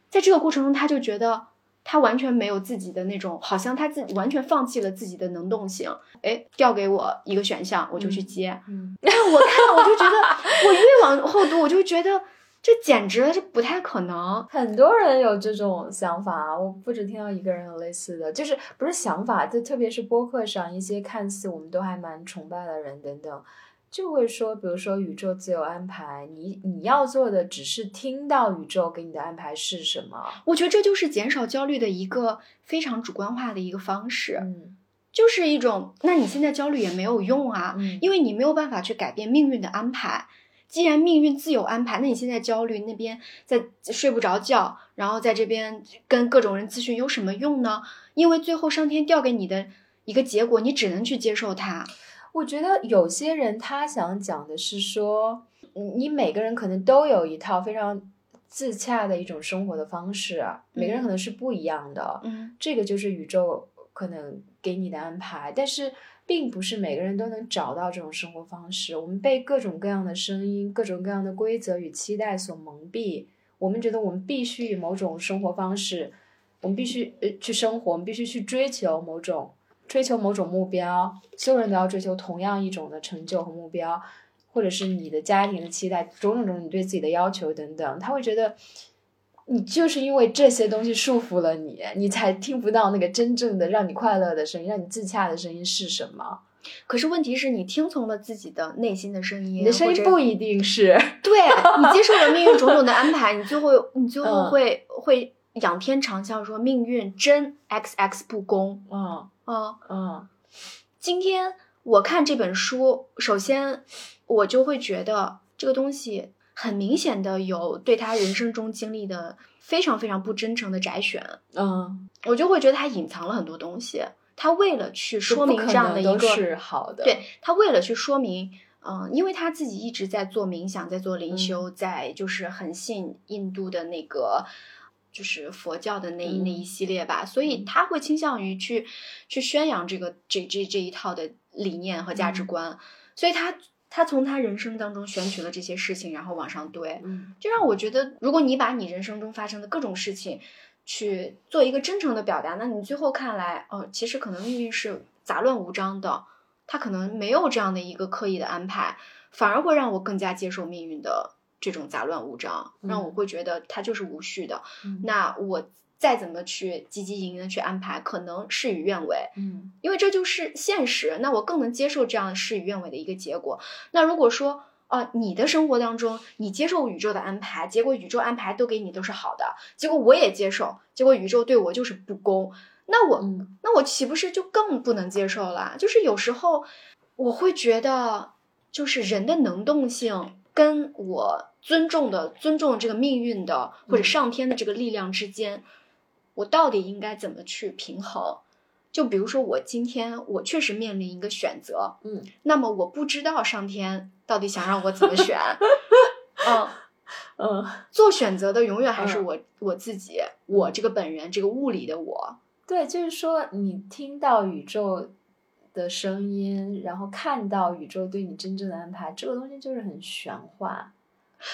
[SPEAKER 1] 在这个过程中，他就觉得他完全没有自己的那种，好像他自己完全放弃了自己的能动性。哎，调给我一个选项，我就去接。但我看，我就觉得，我越往后读，我就觉得。这简直这不太可能，
[SPEAKER 2] 很多人有这种想法，我不止听到一个人有类似的，就是不是想法，就特别是播客上一些看似我们都还蛮崇拜的人等等，就会说，比如说宇宙自有安排，你你要做的只是听到宇宙给你的安排是什么。
[SPEAKER 1] 我觉得这就是减少焦虑的一个非常主观化的一个方式，
[SPEAKER 2] 嗯，
[SPEAKER 1] 就是一种，那你现在焦虑也没有用啊，因为你没有办法去改变命运的安排。既然命运自有安排，那你现在焦虑，那边在睡不着觉，然后在这边跟各种人咨询有什么用呢？因为最后上天调给你的一个结果，你只能去接受它。
[SPEAKER 2] 我觉得有些人他想讲的是说，你每个人可能都有一套非常自洽的一种生活的方式，每个人可能是不一样的。
[SPEAKER 1] 嗯，
[SPEAKER 2] 这个就是宇宙可能给你的安排，但是。并不是每个人都能找到这种生活方式。我们被各种各样的声音、各种各样的规则与期待所蒙蔽。我们觉得我们必须以某种生活方式，我们必须呃去生活，我们必须去追求某种追求某种目标。所有人都要追求同样一种的成就和目标，或者是你的家庭的期待，种种种你对自己的要求等等。他会觉得。你就是因为这些东西束缚了你，你才听不到那个真正的让你快乐的声音，让你自洽的声音是什么？
[SPEAKER 1] 可是问题是你听从了自己的内心的声音，
[SPEAKER 2] 你的声音不一定是
[SPEAKER 1] 对你接受了命运种种的安排，你最后你最后会会仰天长啸说命运真 x x 不公。
[SPEAKER 2] 嗯
[SPEAKER 1] 嗯
[SPEAKER 2] 嗯。
[SPEAKER 1] 今天我看这本书，首先我就会觉得这个东西。很明显的有对他人生中经历的非常非常不真诚的摘选，
[SPEAKER 2] 嗯，
[SPEAKER 1] 我就会觉得他隐藏了很多东西。他为了去说明这样的一个
[SPEAKER 2] 是好的，
[SPEAKER 1] 对他为了去说明，嗯，因为他自己一直在做冥想，在做灵修，在就是很信印度的那个就是佛教的那那一系列吧，所以他会倾向于去去宣扬这个这这这一套的理念和价值观，所以他。他从他人生当中选取了这些事情，然后往上堆，
[SPEAKER 2] 嗯，
[SPEAKER 1] 就让我觉得，如果你把你人生中发生的各种事情去做一个真诚的表达，那你最后看来，哦，其实可能命运是杂乱无章的，他可能没有这样的一个刻意的安排，反而会让我更加接受命运的这种杂乱无章，让我会觉得它就是无序的。
[SPEAKER 2] 嗯
[SPEAKER 1] 那我再怎么去积极营营的去安排，可能事与愿违，
[SPEAKER 2] 嗯
[SPEAKER 1] 因为这就是现实。那我更能接受这样事与愿违的一个结果。那如果说，啊，你的生活当中，你接受宇宙的安排，结果宇宙安排都给你都是好的，结果我也接受，结果宇宙对我就是不公，那我、
[SPEAKER 2] 嗯
[SPEAKER 1] 那我岂不是就更不能接受了？就是有时候我会觉得，就是人的能动性跟我尊重的尊重这个命运的或者
[SPEAKER 2] 嗯
[SPEAKER 1] 上天的这个力量之间，我到底应该怎么去平衡？就比如说，我今天我确实面临一个选择，
[SPEAKER 2] 嗯。
[SPEAKER 1] 那么我不知道上天到底想让我怎么选，嗯，
[SPEAKER 2] 嗯，
[SPEAKER 1] 做选择的永远还是
[SPEAKER 2] 嗯。
[SPEAKER 1] 我、我自己，我这个本人，这个物理的我，
[SPEAKER 2] 对，就是说你听到宇宙的声音，然后看到宇宙对你真正的安排，这个东西就是很玄幻。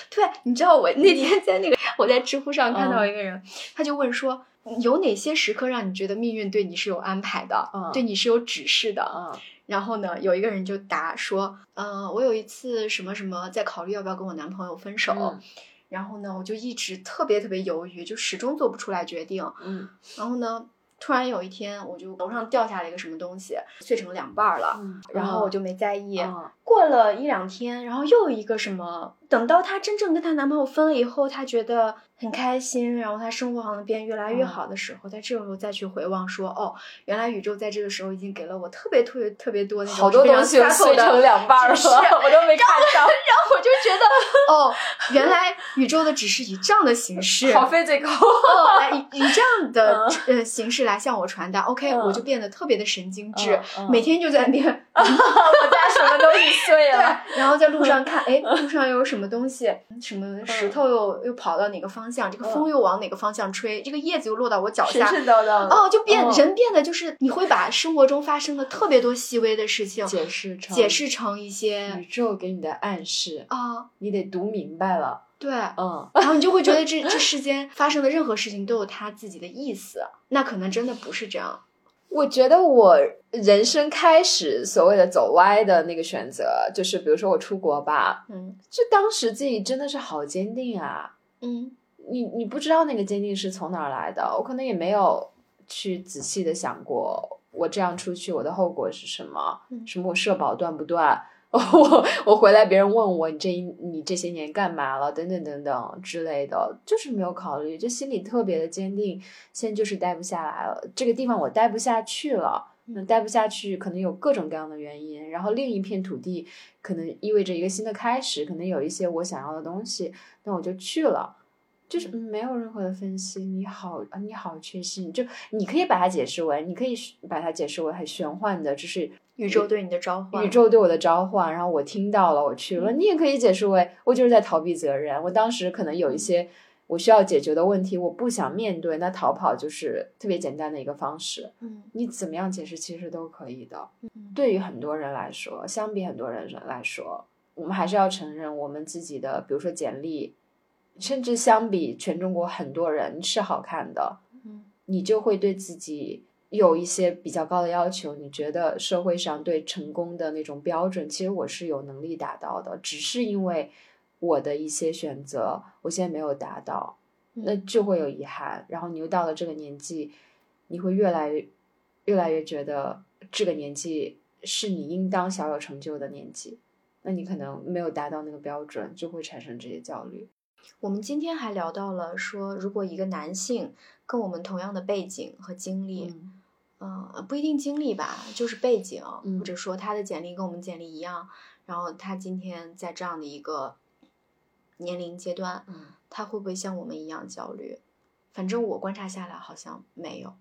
[SPEAKER 1] 对，你知道我那天在那个我在知乎上看到
[SPEAKER 2] 嗯。
[SPEAKER 1] 一个人，他就问说，有哪些时刻让你觉得命运对你是有安排的，
[SPEAKER 2] 嗯
[SPEAKER 1] 对你是有指示的？
[SPEAKER 2] 嗯
[SPEAKER 1] 然后呢，有一个人就答说，嗯、我有一次什么什么在考虑要不要跟我男朋友分手，
[SPEAKER 2] 嗯
[SPEAKER 1] 然后呢，我就一直特别特别犹豫，就始终做不出来决定。
[SPEAKER 2] 嗯
[SPEAKER 1] 然后呢，突然有一天，我就楼上掉下来一个什么东西，碎成两半儿了，
[SPEAKER 2] 嗯
[SPEAKER 1] 然后我就没在意。
[SPEAKER 2] 嗯
[SPEAKER 1] 过了一两天，然后又一个什么，等到她真正跟她男朋友分了以后，她觉得很开心，然后她生活好像变越来越
[SPEAKER 2] 嗯
[SPEAKER 1] 好的时候，在这个时候再去回望说，哦，原来宇宙在这个时候已经给了我特别特别特别多那种
[SPEAKER 2] 好多东西碎成两半儿了，
[SPEAKER 1] 指 示
[SPEAKER 2] 我都没看到。
[SPEAKER 1] 然后我就觉得，哦，原来宇宙的只是以这样的形式，
[SPEAKER 2] 好 physical。
[SPEAKER 1] 哦，来以 以这样的呃形式来向我传达。OK，
[SPEAKER 2] 嗯
[SPEAKER 1] 我就变得特别的神经质，每天就在那边
[SPEAKER 2] 我家什么东西 碎了？
[SPEAKER 1] 对，然后在路上看，哎，路上又有什么东西，什么石头又又跑到哪个方向，这个风又往哪个方向吹，这个叶子又落到我脚下。
[SPEAKER 2] 神叨叨的。
[SPEAKER 1] 哦，就变
[SPEAKER 2] 嗯
[SPEAKER 1] 人变得就是你会把生活中发生的特别多细微的事情
[SPEAKER 2] 解释成
[SPEAKER 1] 解释成一些宇
[SPEAKER 2] 宙给你的暗示，
[SPEAKER 1] 啊，
[SPEAKER 2] 你得读明白了。
[SPEAKER 1] 对，
[SPEAKER 2] 嗯
[SPEAKER 1] 然后你就会觉得这这世间发生的任何事情都有它自己的意思，那可能真的不是这样。
[SPEAKER 2] 我觉得我人生开始所谓的走歪的那个选择，就是比如说我出国吧，
[SPEAKER 1] 嗯
[SPEAKER 2] 就当时自己真的是好坚定啊！
[SPEAKER 1] 嗯
[SPEAKER 2] 你你不知道那个坚定是从哪儿来的，我可能也没有去仔细的想过，我这样出去我的后果是什么？
[SPEAKER 1] 嗯
[SPEAKER 2] 什么我社保断不断？我 我回来别人问我你这一你这些年干嘛了？等等等等之类的，就是没有考虑，就心里特别的坚定，现在就是待不下来了，这个地方我待不下去了。那待不下去，可能有各种各样的原因。然后另一片土地可能意味着一个新的开始，可能有一些我想要的东西，那我就去了。就是嗯没有任何的分析，你好啊，你好确信，就你可以把它解释为，你可以把它解释为很玄幻的，就是
[SPEAKER 1] 宇宙对你的召唤，
[SPEAKER 2] 宇宙对我的召唤，然后我听到了，我去了。
[SPEAKER 1] 嗯
[SPEAKER 2] 你也可以解释为，我就是在逃避责任。我当时可能有一些我需要解决的问题，我不想面对，那逃跑就是特别简单的一个方式。
[SPEAKER 1] 嗯
[SPEAKER 2] 你怎么样解释，其实都可以的。
[SPEAKER 1] 嗯
[SPEAKER 2] 对于很多人来说，相比很多人来说，我们还是要承认我们自己的，比如说简历，甚至相比全中国很多人是好看的，
[SPEAKER 1] 嗯
[SPEAKER 2] 你就会对自己有一些比较高的要求。你觉得社会上对成功的那种标准，其实我是有能力达到的，只是因为我的一些选择，我现在没有达到，那就会有遗憾。然后你又到了这个年纪，你会越来越越来越觉得这个年纪是你应当小有成就的年纪，那你可能没有达到那个标准，就会产生这些焦虑。
[SPEAKER 1] 我们今天还聊到了说，如果一个男性跟我们同样的背景和经历，
[SPEAKER 2] 嗯
[SPEAKER 1] 嗯、不一定经历吧，就是背景，
[SPEAKER 2] 嗯
[SPEAKER 1] 或者说他的简历跟我们简历一样，然后他今天在这样的一个年龄阶段，
[SPEAKER 2] 嗯
[SPEAKER 1] 他会不会像我们一样焦虑？反正我观察下来好像没有。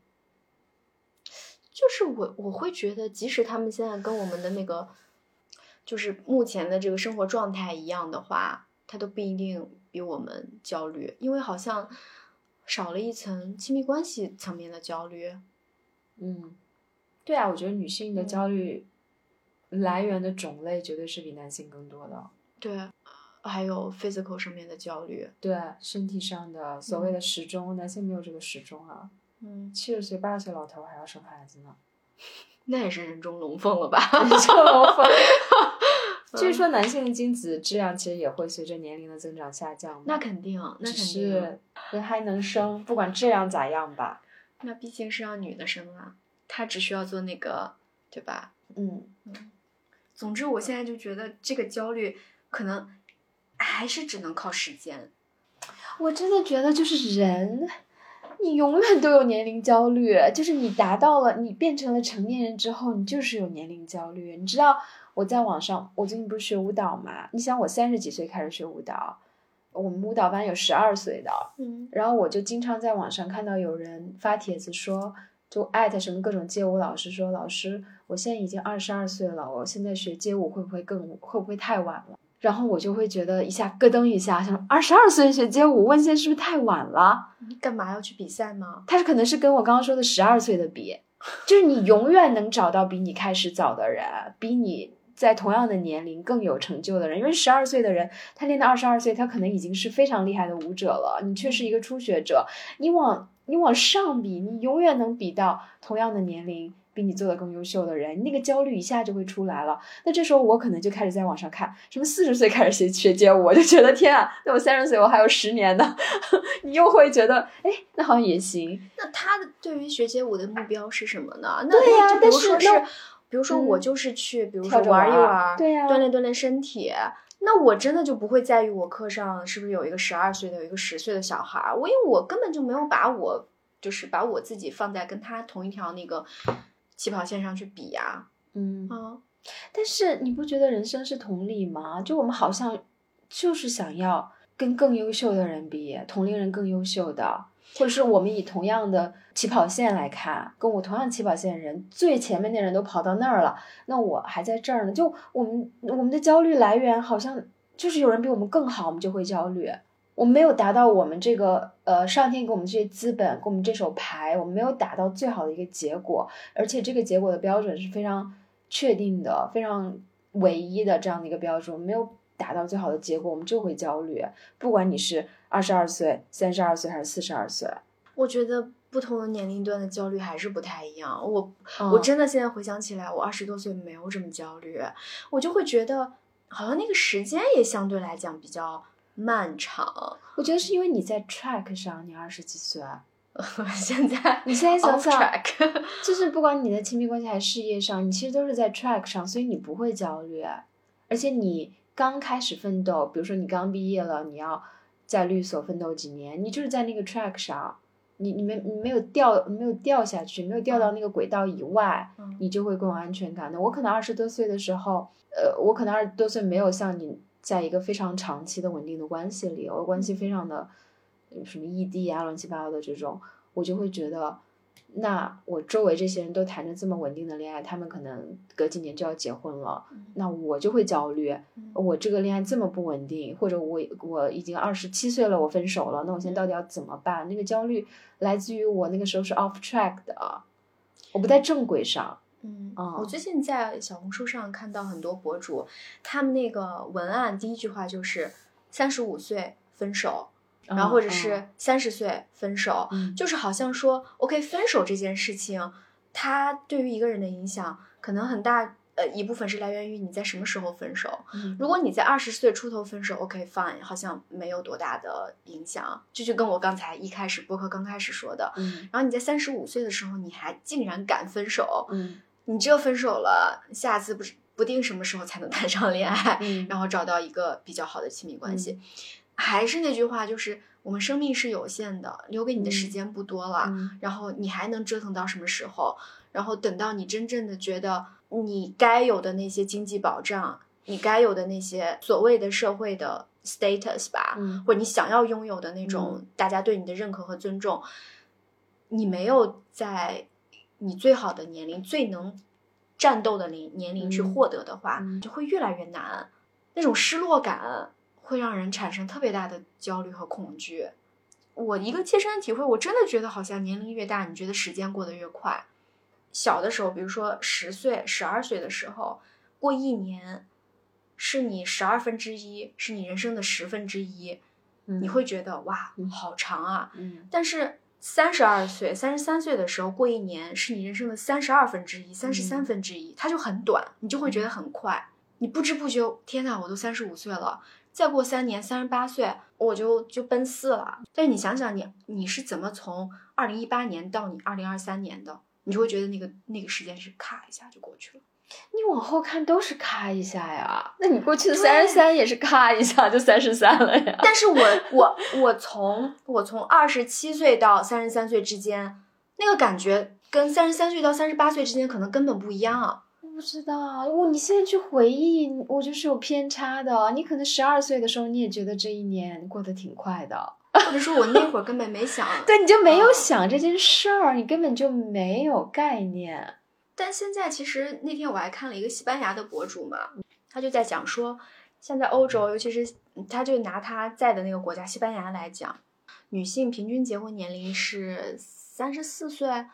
[SPEAKER 1] 就是我我会觉得，即使他们现在跟我们的那个，就是目前的这个生活状态一样的话，他都不一定比我们焦虑，因为好像少了一层亲密关系层面的焦虑。
[SPEAKER 2] 嗯，对啊，我觉得女性的
[SPEAKER 1] 嗯
[SPEAKER 2] 焦虑来源的种类绝对是比男性更多的。
[SPEAKER 1] 对，还有 physical 上面的焦虑。
[SPEAKER 2] 对身体上的所谓的时钟，男性没有这个时钟啊。
[SPEAKER 1] 嗯，
[SPEAKER 2] 七十岁、八十岁老头还要生孩子呢。
[SPEAKER 1] 那也是人中龙凤了吧？
[SPEAKER 2] 人中龙凤。据说男性的精子质量其实也会随着年龄的增长下降。
[SPEAKER 1] 那肯定，那肯定。
[SPEAKER 2] 是人还能生，不管质量咋样吧。
[SPEAKER 1] 那毕竟是让女的生啊，她只需要做那个，对吧？
[SPEAKER 2] 嗯
[SPEAKER 1] 嗯。总之，我现在就觉得这个焦虑可能还是只能靠时间。
[SPEAKER 2] 我真的觉得，就是人，你永远都有年龄焦虑。就是你达到了，你变成了成年人之后，你就是有年龄焦虑。你知道我在网上，我最近不是学舞蹈嘛？你想，我三十几岁开始学舞蹈，我们舞蹈班有十二岁的，
[SPEAKER 1] 嗯，
[SPEAKER 2] 然后我就经常在网上看到有人发帖子说。就艾特什么各种街舞老师说，老师，我现在已经二十二岁了，我现在学街舞会不会更会不会太晚了？然后我就会觉得一下咯噔一下，想二十二岁学街舞，问现在是不是太晚了？
[SPEAKER 1] 你干嘛要去比赛吗？
[SPEAKER 2] 他是可能是跟我刚刚说的十二岁的比，就是你永远能找到比你开始早的人，比你在同样的年龄更有成就的人，因为十二岁的人他练到二十二岁，他可能已经是非常厉害的舞者了，你却是一个初学者，你往。你往上比，你永远能比到同样的年龄比你做的更优秀的人，那个焦虑一下就会出来了。那这时候我可能就开始在网上看，什么四十岁开始学学街舞，我就觉得天啊，那我三十岁我还有十年呢。你又会觉得，哎，那好像也行。
[SPEAKER 1] 那他对于学街舞的目标是什么呢？
[SPEAKER 2] 那对呀，
[SPEAKER 1] 但是是，比如说我就是去，比如说玩一玩，
[SPEAKER 2] 对呀，
[SPEAKER 1] 锻炼锻炼身体。那我真的就不会在意我课上是不是有一个十二岁的，有一个十岁的小孩儿。我因为我根本就没有把我，就是把我自己放在跟他同一条那个起跑线上去比呀。
[SPEAKER 2] 嗯
[SPEAKER 1] 啊，
[SPEAKER 2] 但是你不觉得人生是同理吗？就我们好像就是想要跟更优秀的人比，同龄人更优秀的。或者是我们以同样的起跑线来看，跟我同样起跑线的人，最前面的人都跑到那儿了，那我还在这儿呢。就我们我们的焦虑来源好像就是有人比我们更好，我们就会焦虑。我们没有达到我们这个呃上天给我们这些资本，给我们这手牌，我们没有达到最好的一个结果，而且这个结果的标准是非常确定的、非常唯一的这样的一个标准，没有达到最好的结果，我们就会焦虑。不管你是。二十二岁、三十二岁还是四十二岁？
[SPEAKER 1] 我觉得不同的年龄段的焦虑还是不太一样。我我真的现在回想起来，我二十多岁没有这么焦虑，我就会觉得好像那个时间也相对来讲比较漫长。
[SPEAKER 2] 我觉得是因为你在 track 上，你二十几岁，
[SPEAKER 1] 现在
[SPEAKER 2] 你现在想想
[SPEAKER 1] ，track
[SPEAKER 2] 就是不管你的亲密关系还是事业上，你其实都是在 track 上，所以你不会焦虑。而且你刚开始奋斗，比如说你刚毕业了，你要。在律所奋斗几年，你就是在那个 track 上，你你没你没有掉，没有掉下去，没有掉到那个轨道以外，你就会更有安全感的。我可能二十多岁的时候，呃，我可能二十多岁没有像你在一个非常长期的稳定的关系里，我关系非常的什么异地啊，乱七八糟的这种，我就会觉得。那我周围这些人都谈着这么稳定的恋爱，他们可能隔几年就要结婚了，那我就会焦虑。我这个恋爱这么不稳定，或者我我已经二十七岁了，我分手了，那我现在到底要怎么办？那个焦虑来自于我那个时候是 off track 的，我不在正轨上。
[SPEAKER 1] 嗯，我最近在小红书上看到很多博主，他们那个文案第一句话就是三十五岁分手。然后或者是三十岁分手，就是好像说，OK，分手这件事情，它对于一个人的影响可能很大，呃，一部分是来源于你在什么时候分手。如果你在二十岁出头分手，OK，fine，好像没有多大的影响。这就跟我刚才一开始播客刚开始说的。然后你在三十五岁的时候，你还竟然敢分手，你这分手了，下次不是不定什么时候才能 谈上恋爱，然后找到一个比较好的亲密关系。还是那句话，就是我们生命是有限的，留给你的时间不多了。然后你还能折腾到什么时候？然后等到你真正的觉得你该有的那些经济保障，你该有的那些所谓的社会的 status 吧，或者你想要拥有的那种大家对你的认可和尊重，你没有在你最好的年龄、最能战斗的年年龄去获得的话，就会越来越难。那种失落感。会让人产生特别大的焦虑和恐惧。我一个切身的体会，我真的觉得好像年龄越大，你觉得时间过得越快。小的时候，比如说十岁、十二岁的时候，过一年是你十二分之一，是你人生的十分之一，你会觉得哇，好长啊。但是三十二岁、三十三岁的时候过一年是你人生的三十二分之一、三十三分之一，它就很短，你就会觉得很快。你不知不觉，天呐，我都三十五岁了，再过三年三十八岁，我就就奔四了。但是你想想，你你是怎么从二零一八年到你二零二三年的，你就会觉得那个那个时间是咔一下就过去了。
[SPEAKER 2] 你往后看都是咔一下呀，那你过去的三十三也是咔一下就三十三了呀。
[SPEAKER 1] 但是我我我从我从二十七岁到三十三岁之间，那个感觉跟三十三岁到三十八岁之间可能根本不一样啊。
[SPEAKER 2] 不知道，我你现在去回忆，我就是有偏差的。你可能十二岁的时候，你也觉得这一年过得挺快的，
[SPEAKER 1] 或者说我那会儿根本没想，
[SPEAKER 2] 对，你就没有想这件事儿，你根本就没有概念。
[SPEAKER 1] 但现在其实那天我还看了一个西班牙的博主嘛，他就在讲说，现在欧洲，尤其是他就拿他在的那个国家西班牙来讲，女性平均结婚年龄是三十四岁，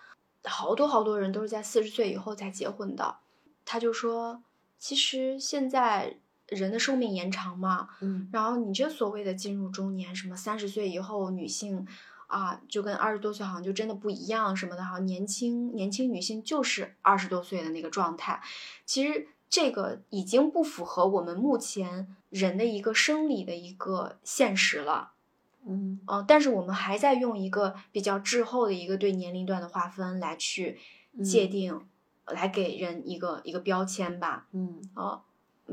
[SPEAKER 1] 好多好多人都是在四十岁以后才结婚的。他就说，其实现在人的寿命延长嘛，
[SPEAKER 2] 嗯，
[SPEAKER 1] 然后你这所谓的进入中年，什么三十岁以后女性。啊，就跟二十多岁好像就真的不一样什么的，好像年轻年轻女性就是二十多岁的那个状态。其实这个已经不符合我们目前人的一个生理的一个现实了。
[SPEAKER 2] 嗯
[SPEAKER 1] 哦，但是我们还在用一个比较滞后的一个对年龄段的划分来去界定，来给人一个一个标签吧。
[SPEAKER 2] 嗯
[SPEAKER 1] 哦。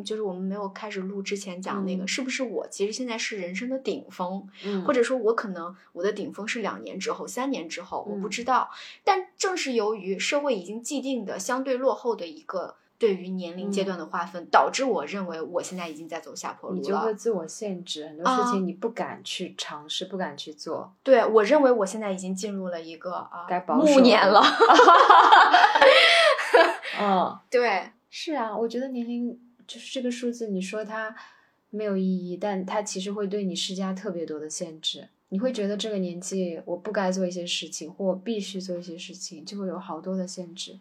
[SPEAKER 1] 就是我们没有开始录之前讲那个，是不是我其实现在是人生的顶峰，或者说我可能我的顶峰是两年之后、三年之后，我不知道。但正是由于社会已经既定的相对落后的一个对于年龄阶段的划分，导致我认为我现在已经在走下坡路了。
[SPEAKER 2] 你就会自我限制很多事情，你不敢去尝试，不敢去做。
[SPEAKER 1] 对我认为我现在已经进入了一个啊
[SPEAKER 2] 该保
[SPEAKER 1] 暮年了。
[SPEAKER 2] 嗯，
[SPEAKER 1] 对，
[SPEAKER 2] 是啊，我觉得年龄。就是这个数字，你说它没有意义，但它其实会对你施加特别多的限制。你会觉得这个年纪我不该做一些事情，或我必须做一些事情，就会有好多的限制。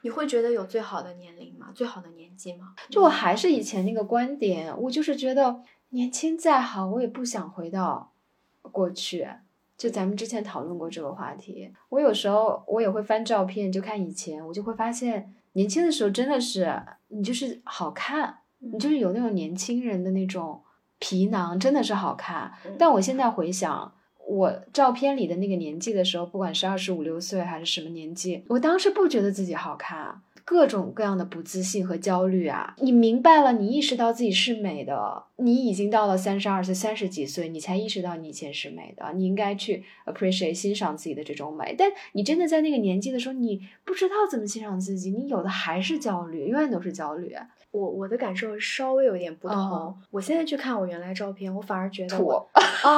[SPEAKER 1] 你会觉得有最好的年龄吗？最好的年纪吗？
[SPEAKER 2] 就我还是以前那个观点，我就是觉得年轻再好，我也不想回到过去。就咱们之前讨论过这个话题，我有时候我也会翻照片，就看以前，我就会发现。年轻的时候真的是你就是好看，你就是有那种年轻人的那种皮囊，真的是好看。但我现在回想我照片里的那个年纪的时候，不管是二十五六岁还是什么年纪，我当时不觉得自己好看。各种各样的不自信和焦虑啊！你明白了，你意识到自己是美的，你已经到了三十二岁、三十几岁，你才意识到你以前是美的。你应该去 appreciate 欣赏自己的这种美。但你真的在那个年纪的时候，你不知道怎么欣赏自己，你有的还是焦虑，永远都是焦虑。
[SPEAKER 1] 我我的感受稍微有点不同。我现在去看我原来照片，我反而觉得
[SPEAKER 2] 我
[SPEAKER 1] 啊，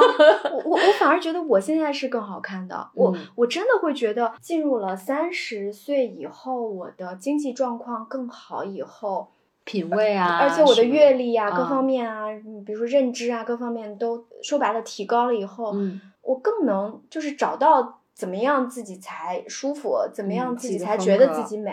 [SPEAKER 1] 我我我反而觉得我现在是更好看的。我我真的会觉得进入了三十岁以后，我的经济状况更好以后，
[SPEAKER 2] 品味啊，
[SPEAKER 1] 而且我的阅历啊，各方面啊，比如说认知啊，各方面都说白了提高了以后，我更能就是找到。怎么样自己才舒服？怎么样自己才觉得自己美？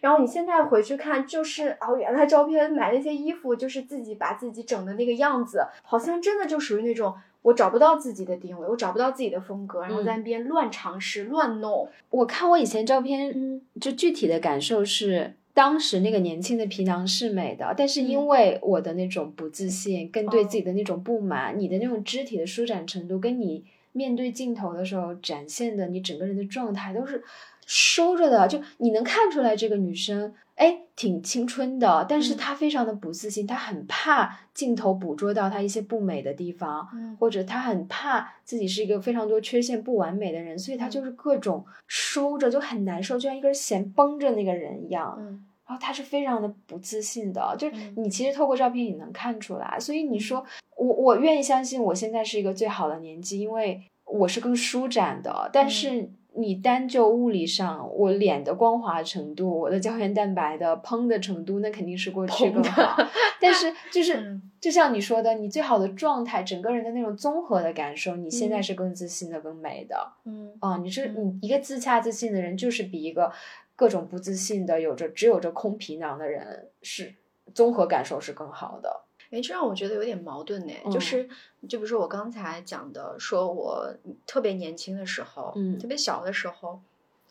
[SPEAKER 1] 然后你现在回去看，就是哦，原来照片买那些衣服，就是自己把自己整的那个样子，好像真的就属于那种我找不到自己的定位，我找不到自己的风格，然后在那边乱尝试、乱弄。
[SPEAKER 2] 我看我以前照片，就具体的感受是，当时那个年轻的皮囊是美的，但是因为我的那种不自信，跟对自己的那种不满，你的那种肢体的舒展程度跟你。面对镜头的时候，展现的你整个人的状态都是收着的，就你能看出来这个女生，哎，挺青春的，但是她非常的不自信，她很怕镜头捕捉到她一些不美的地方，或者她很怕自己是一个非常多缺陷不完美的人，所以她就是各种收着，就很难受，就像一根弦绷着那个人一样。然后他是非常的不自信的，就是你其实透过照片也能看出来，所以你说。我我愿意相信我现在是一个最好的年纪，因为我是更舒展的。但是你单就物理上，我脸的光滑程度，我的胶原蛋白的嘭的程度，那肯定是过去更好。但是 就是就像你说的，你最好的状态，整个人的那种综合的感受，你现在是更自信的、更美的。
[SPEAKER 1] 嗯
[SPEAKER 2] 啊，你是你一个自洽自信的人，就是比一个各种不自信的、有着只有着空皮囊的人，是综合感受是更好的。
[SPEAKER 1] 哎，这让我觉得有点矛盾呢。
[SPEAKER 2] 嗯
[SPEAKER 1] 就是，就比如说我刚才讲的，说我特别年轻的时候，
[SPEAKER 2] 嗯
[SPEAKER 1] 特别小的时候，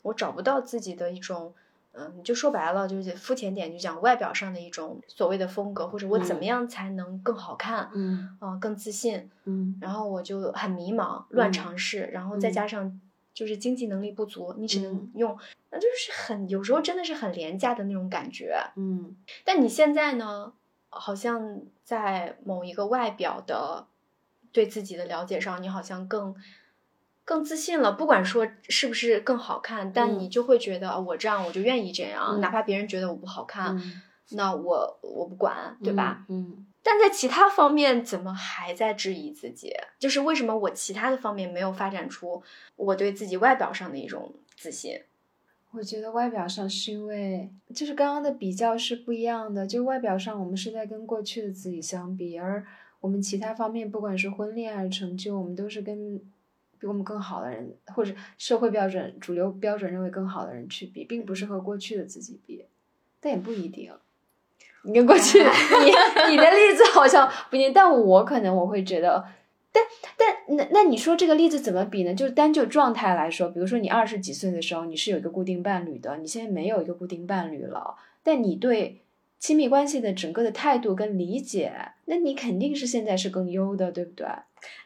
[SPEAKER 1] 我找不到自己的一种，嗯，就说白了，就是肤浅点，就讲外表上的一种所谓的风格，或者我怎么
[SPEAKER 2] 嗯
[SPEAKER 1] 样才能更好看，
[SPEAKER 2] 嗯
[SPEAKER 1] 啊、更自信。
[SPEAKER 2] 嗯
[SPEAKER 1] 然后我就很迷茫，乱
[SPEAKER 2] 嗯
[SPEAKER 1] 尝试，然后再
[SPEAKER 2] 嗯
[SPEAKER 1] 加上就是经济能力不足，你只能
[SPEAKER 2] 嗯
[SPEAKER 1] 用，那就是很有时候真的是很廉价的那种感觉。
[SPEAKER 2] 嗯
[SPEAKER 1] 但你现在呢，好像在某一个外表的对自己的了解上，你好像更更自信了。不管说是不是更好看，但
[SPEAKER 2] 嗯
[SPEAKER 1] 你就会觉得，啊我这样我就愿意这样，
[SPEAKER 2] 嗯
[SPEAKER 1] 哪怕别人觉得我不好看，
[SPEAKER 2] 嗯，
[SPEAKER 1] 那我我不管，对吧？
[SPEAKER 2] 嗯
[SPEAKER 1] 但在其他方面，怎么还在质疑自己？就是为什么我其他的方面没有发展出我对自己外表上的一种自信？
[SPEAKER 2] 我觉得外表上是因为，就是刚刚的比较是不一样的，就外表上我们是在跟过去的自己相比，而我们其他方面，不管是婚恋还是成就，我们都是跟比我们更好的人，或者社会标准、主流标准认为更好的人去比，并不是和过去的自己比，但也不一定。你跟过去，你你的例子好像不一定，但我可能我会觉得，但但那那你说这个例子怎么比呢？就单就状态来说，比如说你二十几岁的时候，你是有一个固定伴侣的，你现在没有一个固定伴侣了，但你对亲密关系的整个的态度跟理解，那你肯定是现在是更优的，对不对？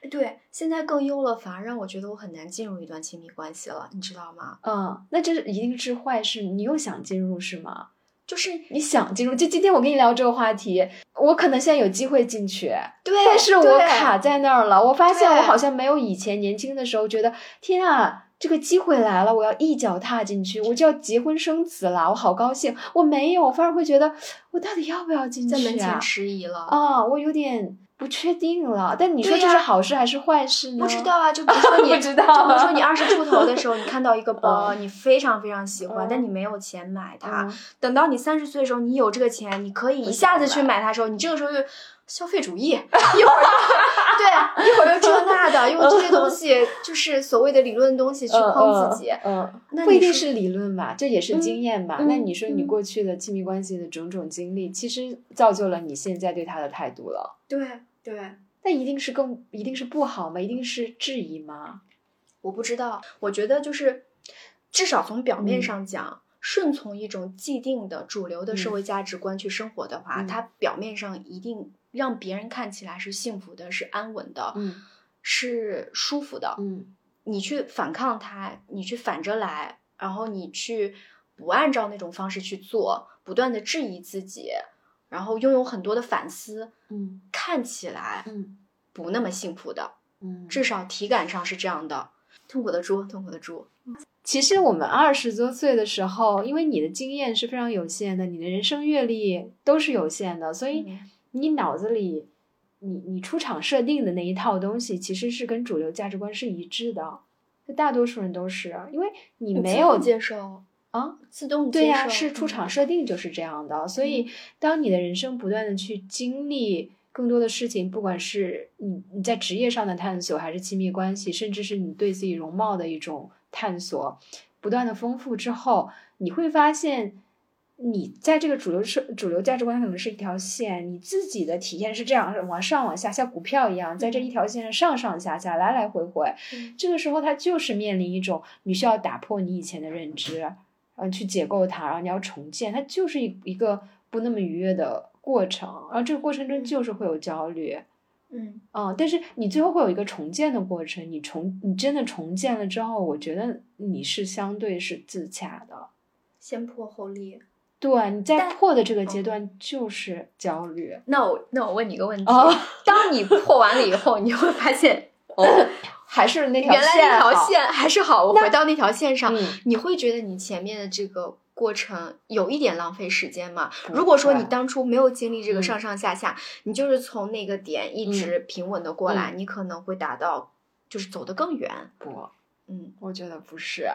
[SPEAKER 1] 对，现在更优了，反而让我觉得我很难进入一段亲密关系了，你知道吗？
[SPEAKER 2] 嗯，那这是一定是坏事，你又想进入是吗？
[SPEAKER 1] 就是
[SPEAKER 2] 你想进入，就今天我跟你聊这个话题，我可能现在有机会进去，
[SPEAKER 1] 对，
[SPEAKER 2] 但是我卡在那儿了。我发现我好像没有以前年轻的时候觉得，天啊，这个机会来了，我要一脚踏进去，我就要结婚生子了，我好高兴。我没有，我反而会觉得，我到底要不要进去啊？
[SPEAKER 1] 在门前迟疑了。
[SPEAKER 2] 啊，我有点不确定了。但你说这是好事还是坏事呢？
[SPEAKER 1] 不知道啊，就比如说 你，
[SPEAKER 2] 不知道
[SPEAKER 1] 就比如说你二十出头的时候，你看到一个 包，
[SPEAKER 2] 嗯
[SPEAKER 1] 你非常非常喜欢，
[SPEAKER 2] 嗯
[SPEAKER 1] 但你没有钱买它。
[SPEAKER 2] 嗯
[SPEAKER 1] 等到你三十岁的时候，你有这个钱，你可以一下子去买它的时候，你这个时候就消费主义，一会儿又对，一会儿又这那的，用这些东西就是所谓的理论东西去框自己。
[SPEAKER 2] 嗯，嗯
[SPEAKER 1] 那
[SPEAKER 2] 不一定是理论吧，这也是经验吧。
[SPEAKER 1] 嗯
[SPEAKER 2] 那你说你
[SPEAKER 1] 嗯
[SPEAKER 2] 过去的亲密关系的种种经历，其实造就了你现在对他的态度了。
[SPEAKER 1] 对对，
[SPEAKER 2] 那一定是更一定是不好吗？一定是质疑吗？
[SPEAKER 1] 我不知道，我觉得就是至少从表面
[SPEAKER 2] 嗯
[SPEAKER 1] 上讲。顺从一种既定的主流的社
[SPEAKER 2] 嗯
[SPEAKER 1] 会价值观去生活的话，
[SPEAKER 2] 嗯
[SPEAKER 1] 它表面上一定让别人看起来是幸福的，是安稳的，
[SPEAKER 2] 嗯
[SPEAKER 1] 是舒服的。
[SPEAKER 2] 嗯
[SPEAKER 1] 你去反抗它，你去反着来，然后你去不按照那种方式去做，不断的质疑自己，然后拥有很多的反思，
[SPEAKER 2] 嗯
[SPEAKER 1] 看起来
[SPEAKER 2] 嗯
[SPEAKER 1] 不那么幸福的，
[SPEAKER 2] 嗯。
[SPEAKER 1] 至少体感上是这样的。痛苦的猪，痛苦的猪。
[SPEAKER 2] 其实我们二十多岁的时候，因为你的经验是非常有限的，你的人生阅历都是有限的，所以
[SPEAKER 1] 嗯
[SPEAKER 2] 你脑子里，你你出厂设定的那一套东西，其实是跟主流价值观是一致的。大多数人都是，因为你
[SPEAKER 1] 你
[SPEAKER 2] 没有
[SPEAKER 1] 接受
[SPEAKER 2] 啊，
[SPEAKER 1] 自动
[SPEAKER 2] 对呀、是出厂
[SPEAKER 1] 嗯
[SPEAKER 2] 设定就是这样的。所以，当你的人生不断的去经历更多的事情，不管是你你在职业上的探索，还是亲密关系，甚至是你对自己容貌的一种探索，不断的丰富之后，你会发现。你在这个主流社主流价值观可能是一条线，你自己的体验是这样往上往下，像股票一样，在这一条线上上上下下来来回回。
[SPEAKER 1] 嗯
[SPEAKER 2] 这个时候，它就是面临一种你需要打破你以前的认知，呃，去解构它，然后你要重建，它就是一一个不那么愉悦的过程，然后这个过程中就是会有焦虑，
[SPEAKER 1] 嗯。
[SPEAKER 2] 嗯，但是你最后会有一个重建的过程，你重你真的重建了之后，我觉得你是相对是自洽的，
[SPEAKER 1] 先破后立。
[SPEAKER 2] 对，你在破的这个阶
[SPEAKER 1] 嗯
[SPEAKER 2] 段就是焦虑，
[SPEAKER 1] 那我那我问你一个问题：
[SPEAKER 2] 哦。
[SPEAKER 1] 当你破完了以后，你会发现，哦，
[SPEAKER 2] 还是那条
[SPEAKER 1] 原来
[SPEAKER 2] 线
[SPEAKER 1] 那条线还是好，我回到那条线上，
[SPEAKER 2] 嗯
[SPEAKER 1] 你会觉得你前面的这个过程有一点浪费时间吗？如果说你当初没有经历这个
[SPEAKER 2] 嗯
[SPEAKER 1] 上上下下，你就是从那个点一直平稳的过来，
[SPEAKER 2] 嗯
[SPEAKER 1] 你可能会达到，就是走得更远。
[SPEAKER 2] 不。
[SPEAKER 1] 嗯
[SPEAKER 2] 我觉得不是，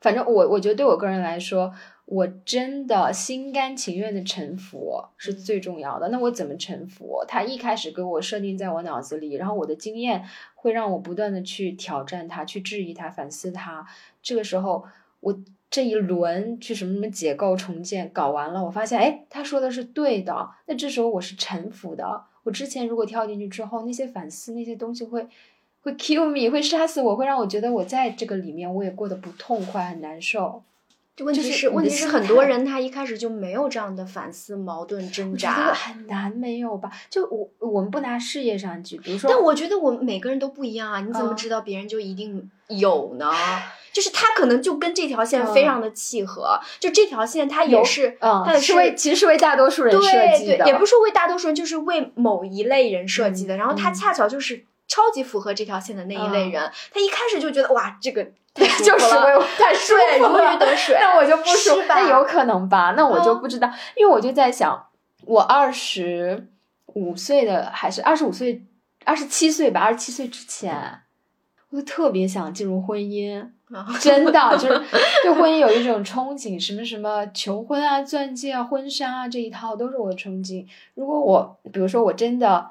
[SPEAKER 2] 反正我我觉得对我个人来说，我真的心甘情愿的臣服是最重要的。那我怎么臣服？他一开始给我设定在我脑子里，然后我的经验会让我不断的去挑战它、去质疑它、反思它。这个时候，我这一轮去什么什么解构重建搞完了，我发现哎，他说的是对的，那这时候我是臣服的。我之前如果跳进去之后，那些反思那些东西会会 kill me，会杀死我，会让我觉得我在这个里面我也过得不痛快，很难受。
[SPEAKER 1] 问题是，问题是很多人他一开始就没有这样的反思、矛盾、挣扎，
[SPEAKER 2] 很难没有吧？就我我们不拿事业上举，比如说，
[SPEAKER 1] 但我觉得我们每个人都不一样啊！你怎么知道别人就一定有呢？就是他可能就跟这条线非常的契合，就这条线它也是，它
[SPEAKER 2] 是为其实是为大多数人设计
[SPEAKER 1] 的，也不是为大多数人，就是为某一类人设计的。然后他恰巧就是超级符合这条线的那一类人，他一开始就觉得哇，这个。
[SPEAKER 2] 就是为我太舒服
[SPEAKER 1] 了，如鱼 得 水。
[SPEAKER 2] 那我就不说，那有可能吧？那我就不知道，因为我就在想，我二十五岁的还是二十五岁、二十七岁吧？二十七岁之前，我就特别想进入婚姻，真的就是对婚姻有一种憧憬，什么什么求婚啊、钻戒啊、婚纱啊这一套都是我的憧憬。如果我，比如说我真的，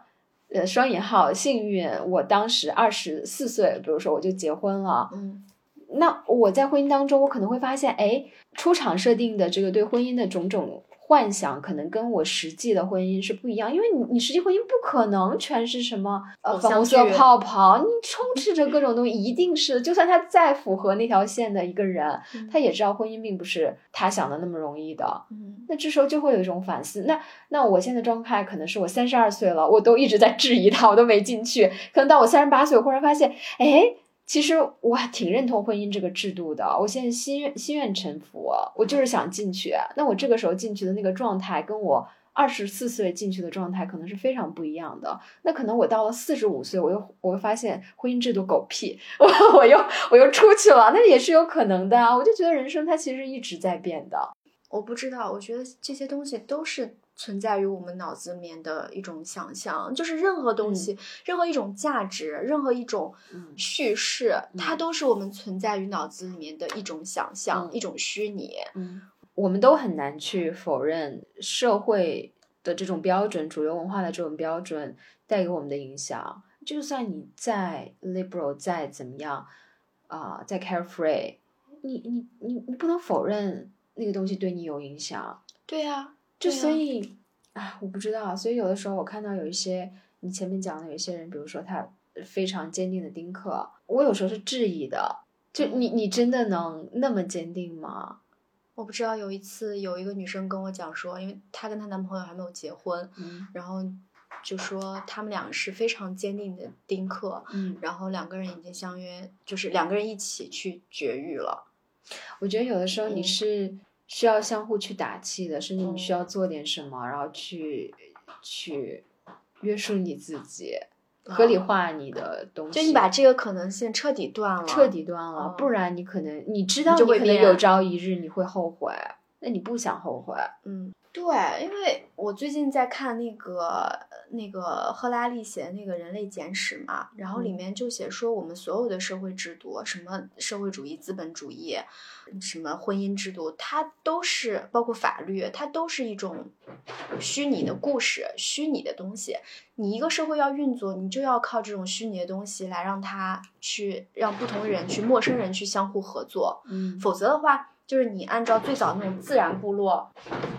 [SPEAKER 2] 呃，双引号幸运，我当时二十四岁，比如说我就结婚了，
[SPEAKER 1] 嗯。
[SPEAKER 2] 那我在婚姻当中，我可能会发现，哎，出场设定的这个对婚姻的种种幻想，可能跟我实际的婚姻是不一样。因为你，你实际婚姻不可能全是什么呃粉红色泡泡，你充斥着各种东西，一定是，就算他再符合那条线的一个人，他也知道婚姻并不是他想的那么容易的。
[SPEAKER 1] 嗯，
[SPEAKER 2] 那这时候就会有一种反思。那那我现在状态可能是我三十二岁了，我都一直在质疑他，我都没进去。可能到我三十八岁，我忽然发现，哎。其实我还挺认同婚姻这个制度的，我现在心愿心愿臣服，我就是想进去。那我这个时候进去的那个状态，跟我二十四岁进去的状态可能是非常不一样的。那可能我到了四十五岁，我又我会发现婚姻制度狗屁，我我又我又出去了，那也是有可能的。我就觉得人生它其实一直在变的。
[SPEAKER 1] 我不知道，我觉得这些东西都是。存在于我们脑子里面的一种想象，就是任何东西，任何一种价值，任何一种叙事，它都是我们存在于脑子里面的一种想象，一种虚拟。
[SPEAKER 2] 嗯，我们都很难去否认社会的这种标准，主流文化的这种标准带给我们的影响。就算你再 liberal，再怎么样啊，再 carefree，你你你你不能否认那个东西对你有影响。
[SPEAKER 1] 对呀。
[SPEAKER 2] 就所以啊，我不知道。所以有的时候我看到有一些你前面讲的有一些人，比如说他非常坚定的丁克，我有时候是质疑的。就你你真的能那么坚定吗？
[SPEAKER 1] 我不知道。有一次有一个女生跟我讲说，因为她跟她男朋友还没有结婚，然后就说他们两个是非常坚定的丁克，
[SPEAKER 2] 嗯，
[SPEAKER 1] 然后两个人已经相约，就是两个人一起去绝育了。
[SPEAKER 2] 我觉得有的时候你是。需要相互去打气的，甚至你需要做点什么，然后去去约束你自己，合理化你的东西。
[SPEAKER 1] 就你把这个可能性彻底断了，
[SPEAKER 2] 彻底断了，不然你可能你知道你可能有朝一日你会后悔，那你不想后悔。
[SPEAKER 1] 嗯，对，因为我最近在看那个那个赫拉利写的那个人类简史嘛，然后里面就写说我们所有的社会制度，什么社会主义、资本主义。什么婚姻制度，它都是包括法律，它都是一种虚拟的故事，虚拟的东西。你一个社会要运作，你就要靠这种虚拟的东西来让它去让不同人去陌生人去相互合作。
[SPEAKER 2] 嗯，
[SPEAKER 1] 否则的话。就是你按照最早那种自然部落，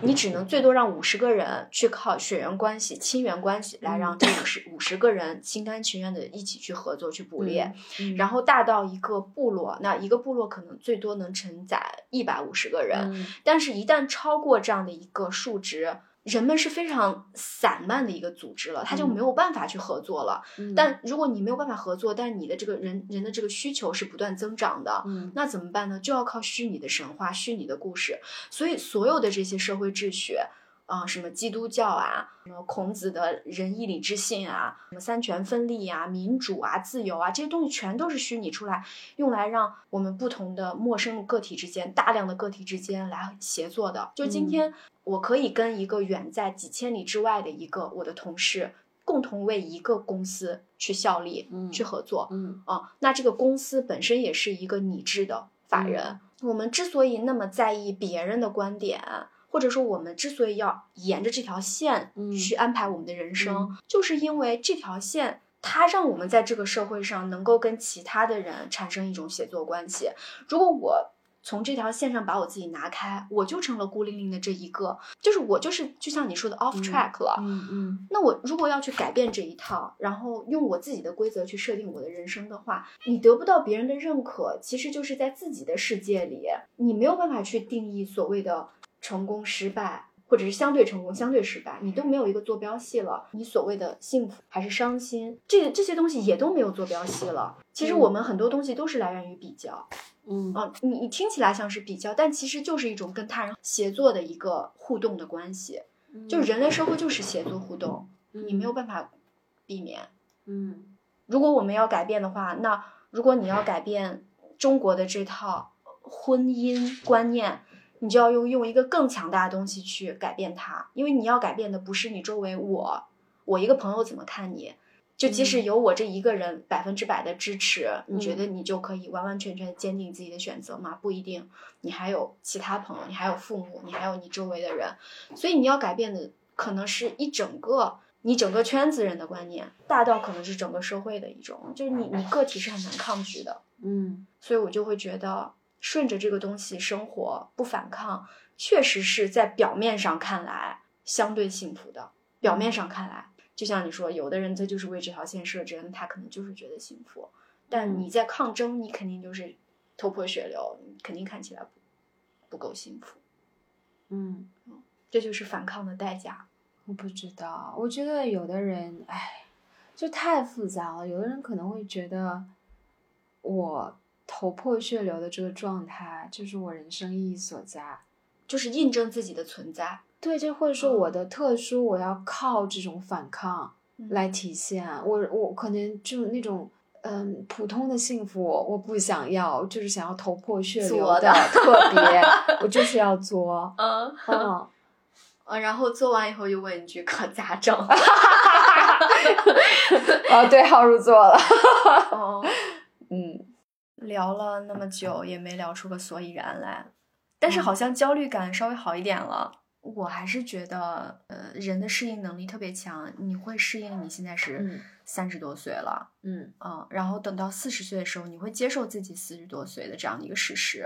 [SPEAKER 1] 你只能最多让五十个人去靠血缘关系、亲缘关系来让这五十五十个人心甘情愿的一起去合作去捕猎，然后大到一个部落，那一个部落可能最多能承载一百五十个人，但是一旦超过这样的一个数值。人们是非常散漫的一个组织了，他就没有办法去合作了。但如果你没有办法合作，但你的这个人人的这个需求是不断增长的，那怎么办呢？就要靠虚拟的神话、虚拟的故事。所以，所有的这些社会秩序。啊，什么基督教啊，什么孔子的仁义礼智信啊，什么三权分立啊，民主啊，自由啊，这些东西全都是虚拟出来，用来让我们不同的陌生的个体之间，大量的个体之间来协作的。就今天，我可以跟一个远在几千里之外的一个我的同事，共同为一个公司去效力，去合作。
[SPEAKER 2] 嗯
[SPEAKER 1] 啊，那这个公司本身也是一个拟制的法人。我们之所以那么在意别人的观点。或者说，我们之所以要沿着这条线去安排我们的人生，就是因为这条线它让我们在这个社会上能够跟其他的人产生一种协作关系。如果我从这条线上把我自己拿开，我就成了孤零零的这一个，就是我就是就像你说的 off track 了。
[SPEAKER 2] 嗯嗯
[SPEAKER 1] 那我如果要去改变这一套，然后用我自己的规则去设定我的人生的话，你得不到别人的认可，其实就是在自己的世界里，你没有办法去定义所谓的成功、失败，或者是相对成功、相对失败，你都没有一个坐标系了。你所谓的幸福还是伤心，这这些东西也都没有坐标系了。其实我们很多东西都是来源于比较。
[SPEAKER 2] 嗯
[SPEAKER 1] 啊，你你听起来像是比较，但其实就是一种跟他人协作的一个互动的关系。
[SPEAKER 2] 嗯，
[SPEAKER 1] 就是人类社会就是协作互动，
[SPEAKER 2] 嗯
[SPEAKER 1] 你没有办法避免。
[SPEAKER 2] 嗯
[SPEAKER 1] 如果我们要改变的话，那如果你要改变中国的这套婚姻观念，你就要用用一个更强大的东西去改变它，因为你要改变的不是你周围我我一个朋友怎么看你。就即使有我这一个人百分之百的支持，你觉得你就可以完完全全坚定自己的选择吗？不一定，你还有其他朋友，你还有父母，你还有你周围的人，所以你要改变的可能是一整个你整个圈子人的观念，大到可能是整个社会的一种，就是你你个体是很难抗拒的，
[SPEAKER 2] 嗯。
[SPEAKER 1] 所以我就会觉得顺着这个东西生活，不反抗，确实是在表面上看来相对幸福的。表面上看来，就像你说，有的人他就是为这条线设置，他可能就是觉得幸福，但你在抗争，你肯定就是头破血流，你肯定看起来不不够幸福，
[SPEAKER 2] 嗯，
[SPEAKER 1] 这就是反抗的代价。
[SPEAKER 2] 我不知道，我觉得有的人，哎，就太复杂了。有的人可能会觉得，我头破血流的这个状态就是我人生意义所在。
[SPEAKER 1] 就是印证自己的存在，
[SPEAKER 2] 对，就或者说
[SPEAKER 1] 嗯
[SPEAKER 2] 我的特殊，我要靠这种反抗来体现。我我可能就那种嗯普通的幸福，我不想要，就是想要头破血流
[SPEAKER 1] 作的
[SPEAKER 2] 特别，我就是要作。
[SPEAKER 1] 嗯
[SPEAKER 2] 嗯，
[SPEAKER 1] 嗯，然后做完以后又问一句可咋整？
[SPEAKER 2] 哦，对号入座了。
[SPEAKER 1] 哦，
[SPEAKER 2] 嗯
[SPEAKER 1] 聊了那么久也没聊出个所以然来，但是
[SPEAKER 2] 嗯。
[SPEAKER 1] 好像焦虑感稍微好一点了。我还是觉得，呃，人的适应能力特别强，你会适应你现在是
[SPEAKER 2] 嗯。
[SPEAKER 1] 三十多岁了，
[SPEAKER 2] 嗯。
[SPEAKER 1] 嗯，然后等到四十岁的时候，你会接受自己四十多岁的这样的一个事实。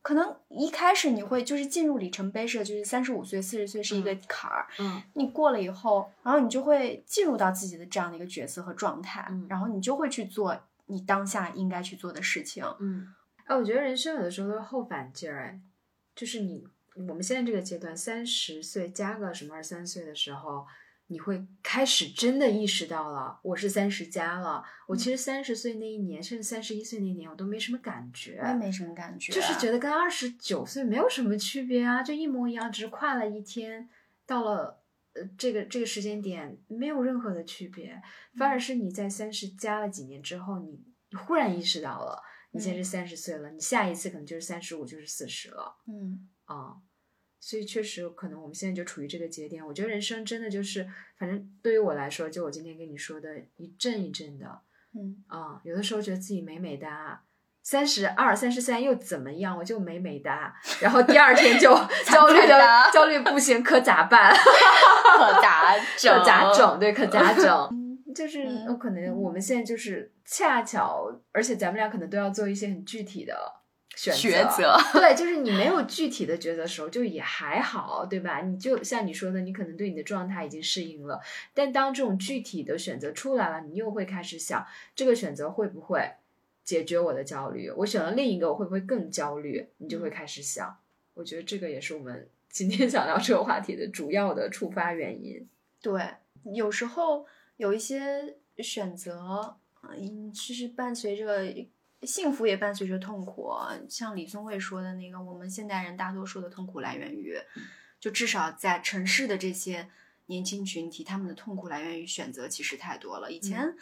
[SPEAKER 1] 可能一开始你会就是进入里程碑式，就是三十五岁、四十岁是一个坎儿，
[SPEAKER 2] 嗯。
[SPEAKER 1] 你过了以后，然后你就会进入到自己的这样的一个角色和状态，
[SPEAKER 2] 嗯。
[SPEAKER 1] 然后你就会去做你当下应该去做的事情。
[SPEAKER 2] 嗯。哎，我觉得人生有的时候都是后反劲儿，哎，就是你我们现在这个阶段，三十岁加个什么二三岁的时候，你会开始真的意识到了，我是三十加了。我其实三十岁那一年，甚至三十一岁那一年，我都没什么感觉，
[SPEAKER 1] 我也没什么感觉，
[SPEAKER 2] 就是觉得跟二十九岁没有什么区别啊，就一模一样，只是跨了一天，到了呃这个这个时间点没有任何的区别，反而是你在三十加了几年之后，你你忽然意识到了，你现在是三十岁了，你下一次可能就是三十五，就是四十了
[SPEAKER 1] 嗯
[SPEAKER 2] 啊。所以确实，可能我们现在就处于这个节点。我觉得人生真的就是，反正对于我来说，就我今天跟你说的，一阵一阵的，
[SPEAKER 1] 嗯
[SPEAKER 2] 啊、有的时候觉得自己美美哒，三十二、三十三又怎么样？我就美美哒，然后第二天就 焦虑的焦虑不行，可咋办？
[SPEAKER 1] 可咋整？
[SPEAKER 2] 可咋整？对，可咋整？就是
[SPEAKER 1] 嗯
[SPEAKER 2] 有可能我们现在就是恰巧，而且咱们俩可能都要做一些很具体的选
[SPEAKER 1] 抉择。
[SPEAKER 2] 对，就是你没有具体的抉择的时候，就也还好，对吧？你就像你说的，你可能对你的状态已经适应了，但当这种具体的选择出来了，你又会开始想，这个选择会不会解决我的焦虑？我选了另一个，我会不会更焦虑？你就会开始想。我觉得这个也是我们今天想聊这个话题的主要的触发原因。
[SPEAKER 1] 对，有时候有一些选择，嗯，其实伴随着幸福，也伴随着痛苦。像李宗伟说的那个，我们现代人大多数的痛苦来源于，就至少在城市的这些年轻群体，他们的痛苦来源于选择其实太多了。以前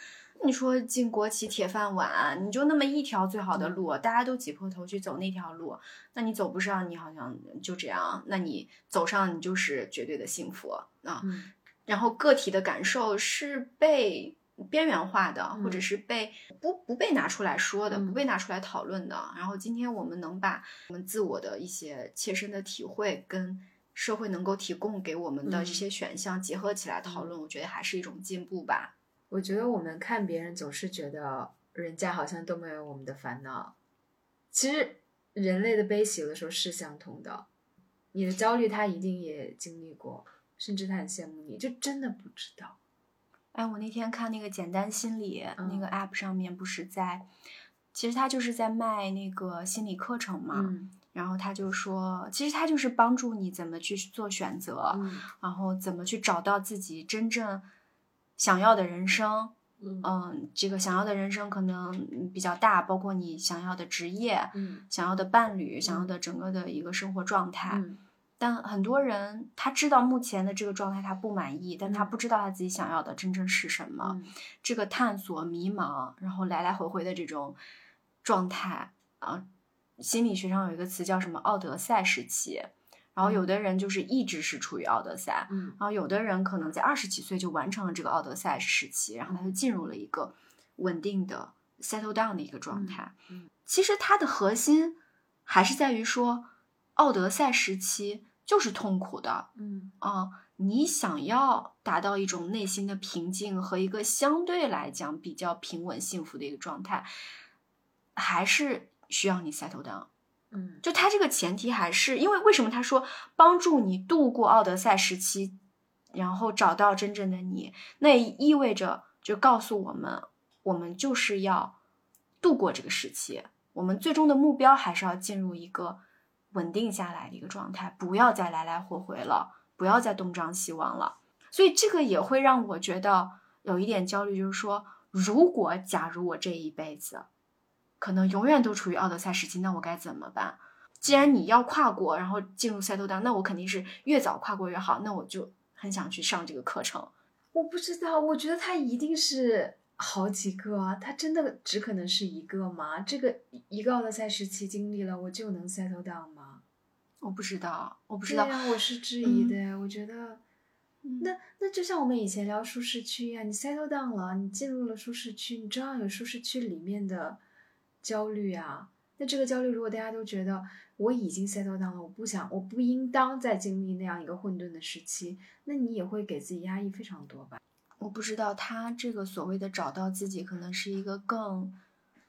[SPEAKER 1] 你说进国企铁饭碗，你就那么一条最好的路，大家都挤破头去走那条路，那你走不上，你好像就这样；那你走上，你就是绝对的幸福啊。
[SPEAKER 2] 嗯
[SPEAKER 1] 然后个体的感受是被边缘化的，
[SPEAKER 2] 嗯
[SPEAKER 1] 或者是被不不被拿出来说的，
[SPEAKER 2] 嗯
[SPEAKER 1] 不被拿出来讨论的。然后今天我们能把我们自我的一些切身的体会跟社会能够提供给我们的
[SPEAKER 2] 嗯
[SPEAKER 1] 这些选项结合起来讨论，我觉得还是一种进步吧。
[SPEAKER 2] 我觉得我们看别人总是觉得人家好像都没有我们的烦恼，其实人类的悲喜有的时候是相通的，你的焦虑他一定也经历过，甚至他很羡慕你，就真的不知道。
[SPEAKER 1] 哎，我那天看那个简单心理、
[SPEAKER 2] 嗯
[SPEAKER 1] 那个 app 上面不是在，其实他就是在卖那个心理课程嘛，
[SPEAKER 2] 嗯
[SPEAKER 1] 然后他就说，其实他就是帮助你怎么去做选择，
[SPEAKER 2] 嗯
[SPEAKER 1] 然后怎么去找到自己真正想要的人生。
[SPEAKER 2] 嗯
[SPEAKER 1] 嗯，这个想要的人生可能嗯比较大，包括你想要的职业、
[SPEAKER 2] 嗯
[SPEAKER 1] 想要的伴侣、想要的整个的一个生活状态。
[SPEAKER 2] 嗯
[SPEAKER 1] 但很多人他知道目前的这个状态他不满意，但他
[SPEAKER 2] 嗯
[SPEAKER 1] 不知道他自己想要的真正是什么。
[SPEAKER 2] 嗯
[SPEAKER 1] 这个探索、迷茫，然后来来回回的这种状态啊，心理学上有一个词叫什么“奥德赛时期”。然后有的人就是一直是处于奥德赛，
[SPEAKER 2] 嗯
[SPEAKER 1] 然后有的人可能在二十几岁就完成了这个奥德赛时期，然后他就进入了一个稳定的 settle down 的一个状态。
[SPEAKER 2] 嗯
[SPEAKER 1] 其实它的核心还是在于说，奥德赛时期就是痛苦的
[SPEAKER 2] 嗯
[SPEAKER 1] 啊、你想要达到一种内心的平静和一个相对来讲比较平稳幸福的一个状态，还是需要你 settle down。
[SPEAKER 2] 嗯
[SPEAKER 1] 就他这个前提还是因为为什么他说帮助你度过奥德赛时期，然后找到真正的你，那也意味着就告诉我们，我们就是要度过这个时期，我们最终的目标还是要进入一个稳定下来的一个状态，不要再来来回回了，不要再东张西望了。所以这个也会让我觉得有一点焦虑，就是说，如果假如我这一辈子可能永远都处于奥德赛时期，那我该怎么办？既然你要跨过，然后进入 settle down，那我肯定是越早跨过越好。那我就很想去上这个课程。
[SPEAKER 2] 我不知道，我觉得他一定是好几个啊，他真的只可能是一个吗？这个一个奥德赛时期经历了，我就能 settle down 吗？
[SPEAKER 1] 我不知道，我不知道。
[SPEAKER 2] 对呀、我是质疑的。我觉得，
[SPEAKER 1] 嗯
[SPEAKER 2] 那那就像我们以前聊舒适区一样，你 settle down 了，你进入了舒适区，你照样有舒适区里面的焦虑啊。那这个焦虑，如果大家都觉得我已经 settle down 了，我不想，我不应当再经历那样一个混沌的时期，那你也会给自己压抑非常多吧？
[SPEAKER 1] 我不知道他这个所谓的找到自己，可能是一个更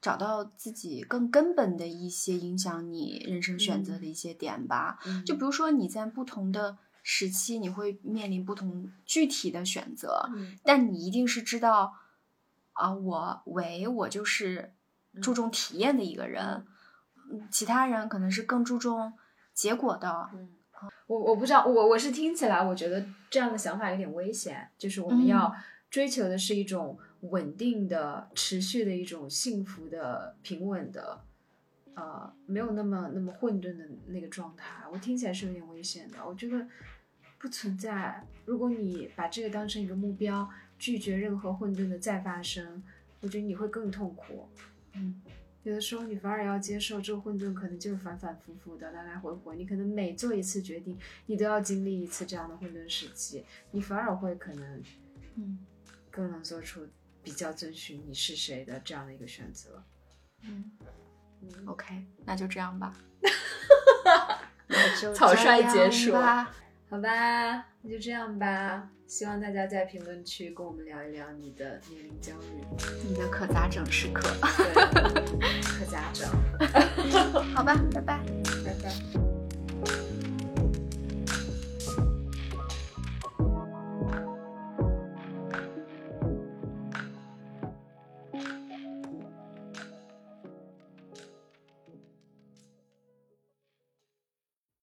[SPEAKER 1] 找到自己更根本的一些影响你人生选择的一些点吧。
[SPEAKER 2] 嗯
[SPEAKER 1] 就比如说你在不同的时期，你会面临不同具体的选择，
[SPEAKER 2] 嗯
[SPEAKER 1] 但你一定是知道啊，我为我就是注重体验的一个人，嗯其他人可能是更注重结果的。
[SPEAKER 2] 嗯，我我不知道，我我是听起来，我觉得这样的想法有点危险，就是我们要追求的是一种稳定的、持续的一种幸福的、平稳的，呃，没有那么那么混沌的那个状态。我听起来是有点危险的，我觉得不存在。如果你把这个当成一个目标，拒绝任何混沌的再发生，我觉得你会更痛苦。
[SPEAKER 1] 嗯，
[SPEAKER 2] 有的时候你反而要接受这个混沌，可能就是反反复复的来来回回。你可能每做一次决定，你都要经历一次这样的混沌时期，你反而会可能
[SPEAKER 1] 嗯
[SPEAKER 2] 更能做出比较遵循你是谁的这样的一个选择。
[SPEAKER 1] 嗯
[SPEAKER 2] 嗯
[SPEAKER 1] ，，OK，那就这样吧。
[SPEAKER 2] 草率结束
[SPEAKER 1] 吧。
[SPEAKER 2] 好吧，那就这样吧。希望大家在评论区跟我们聊一聊你的年龄焦虑，
[SPEAKER 1] 你的可咋整时刻。
[SPEAKER 2] 对，可咋整？
[SPEAKER 1] 好吧，拜拜。
[SPEAKER 2] 拜拜。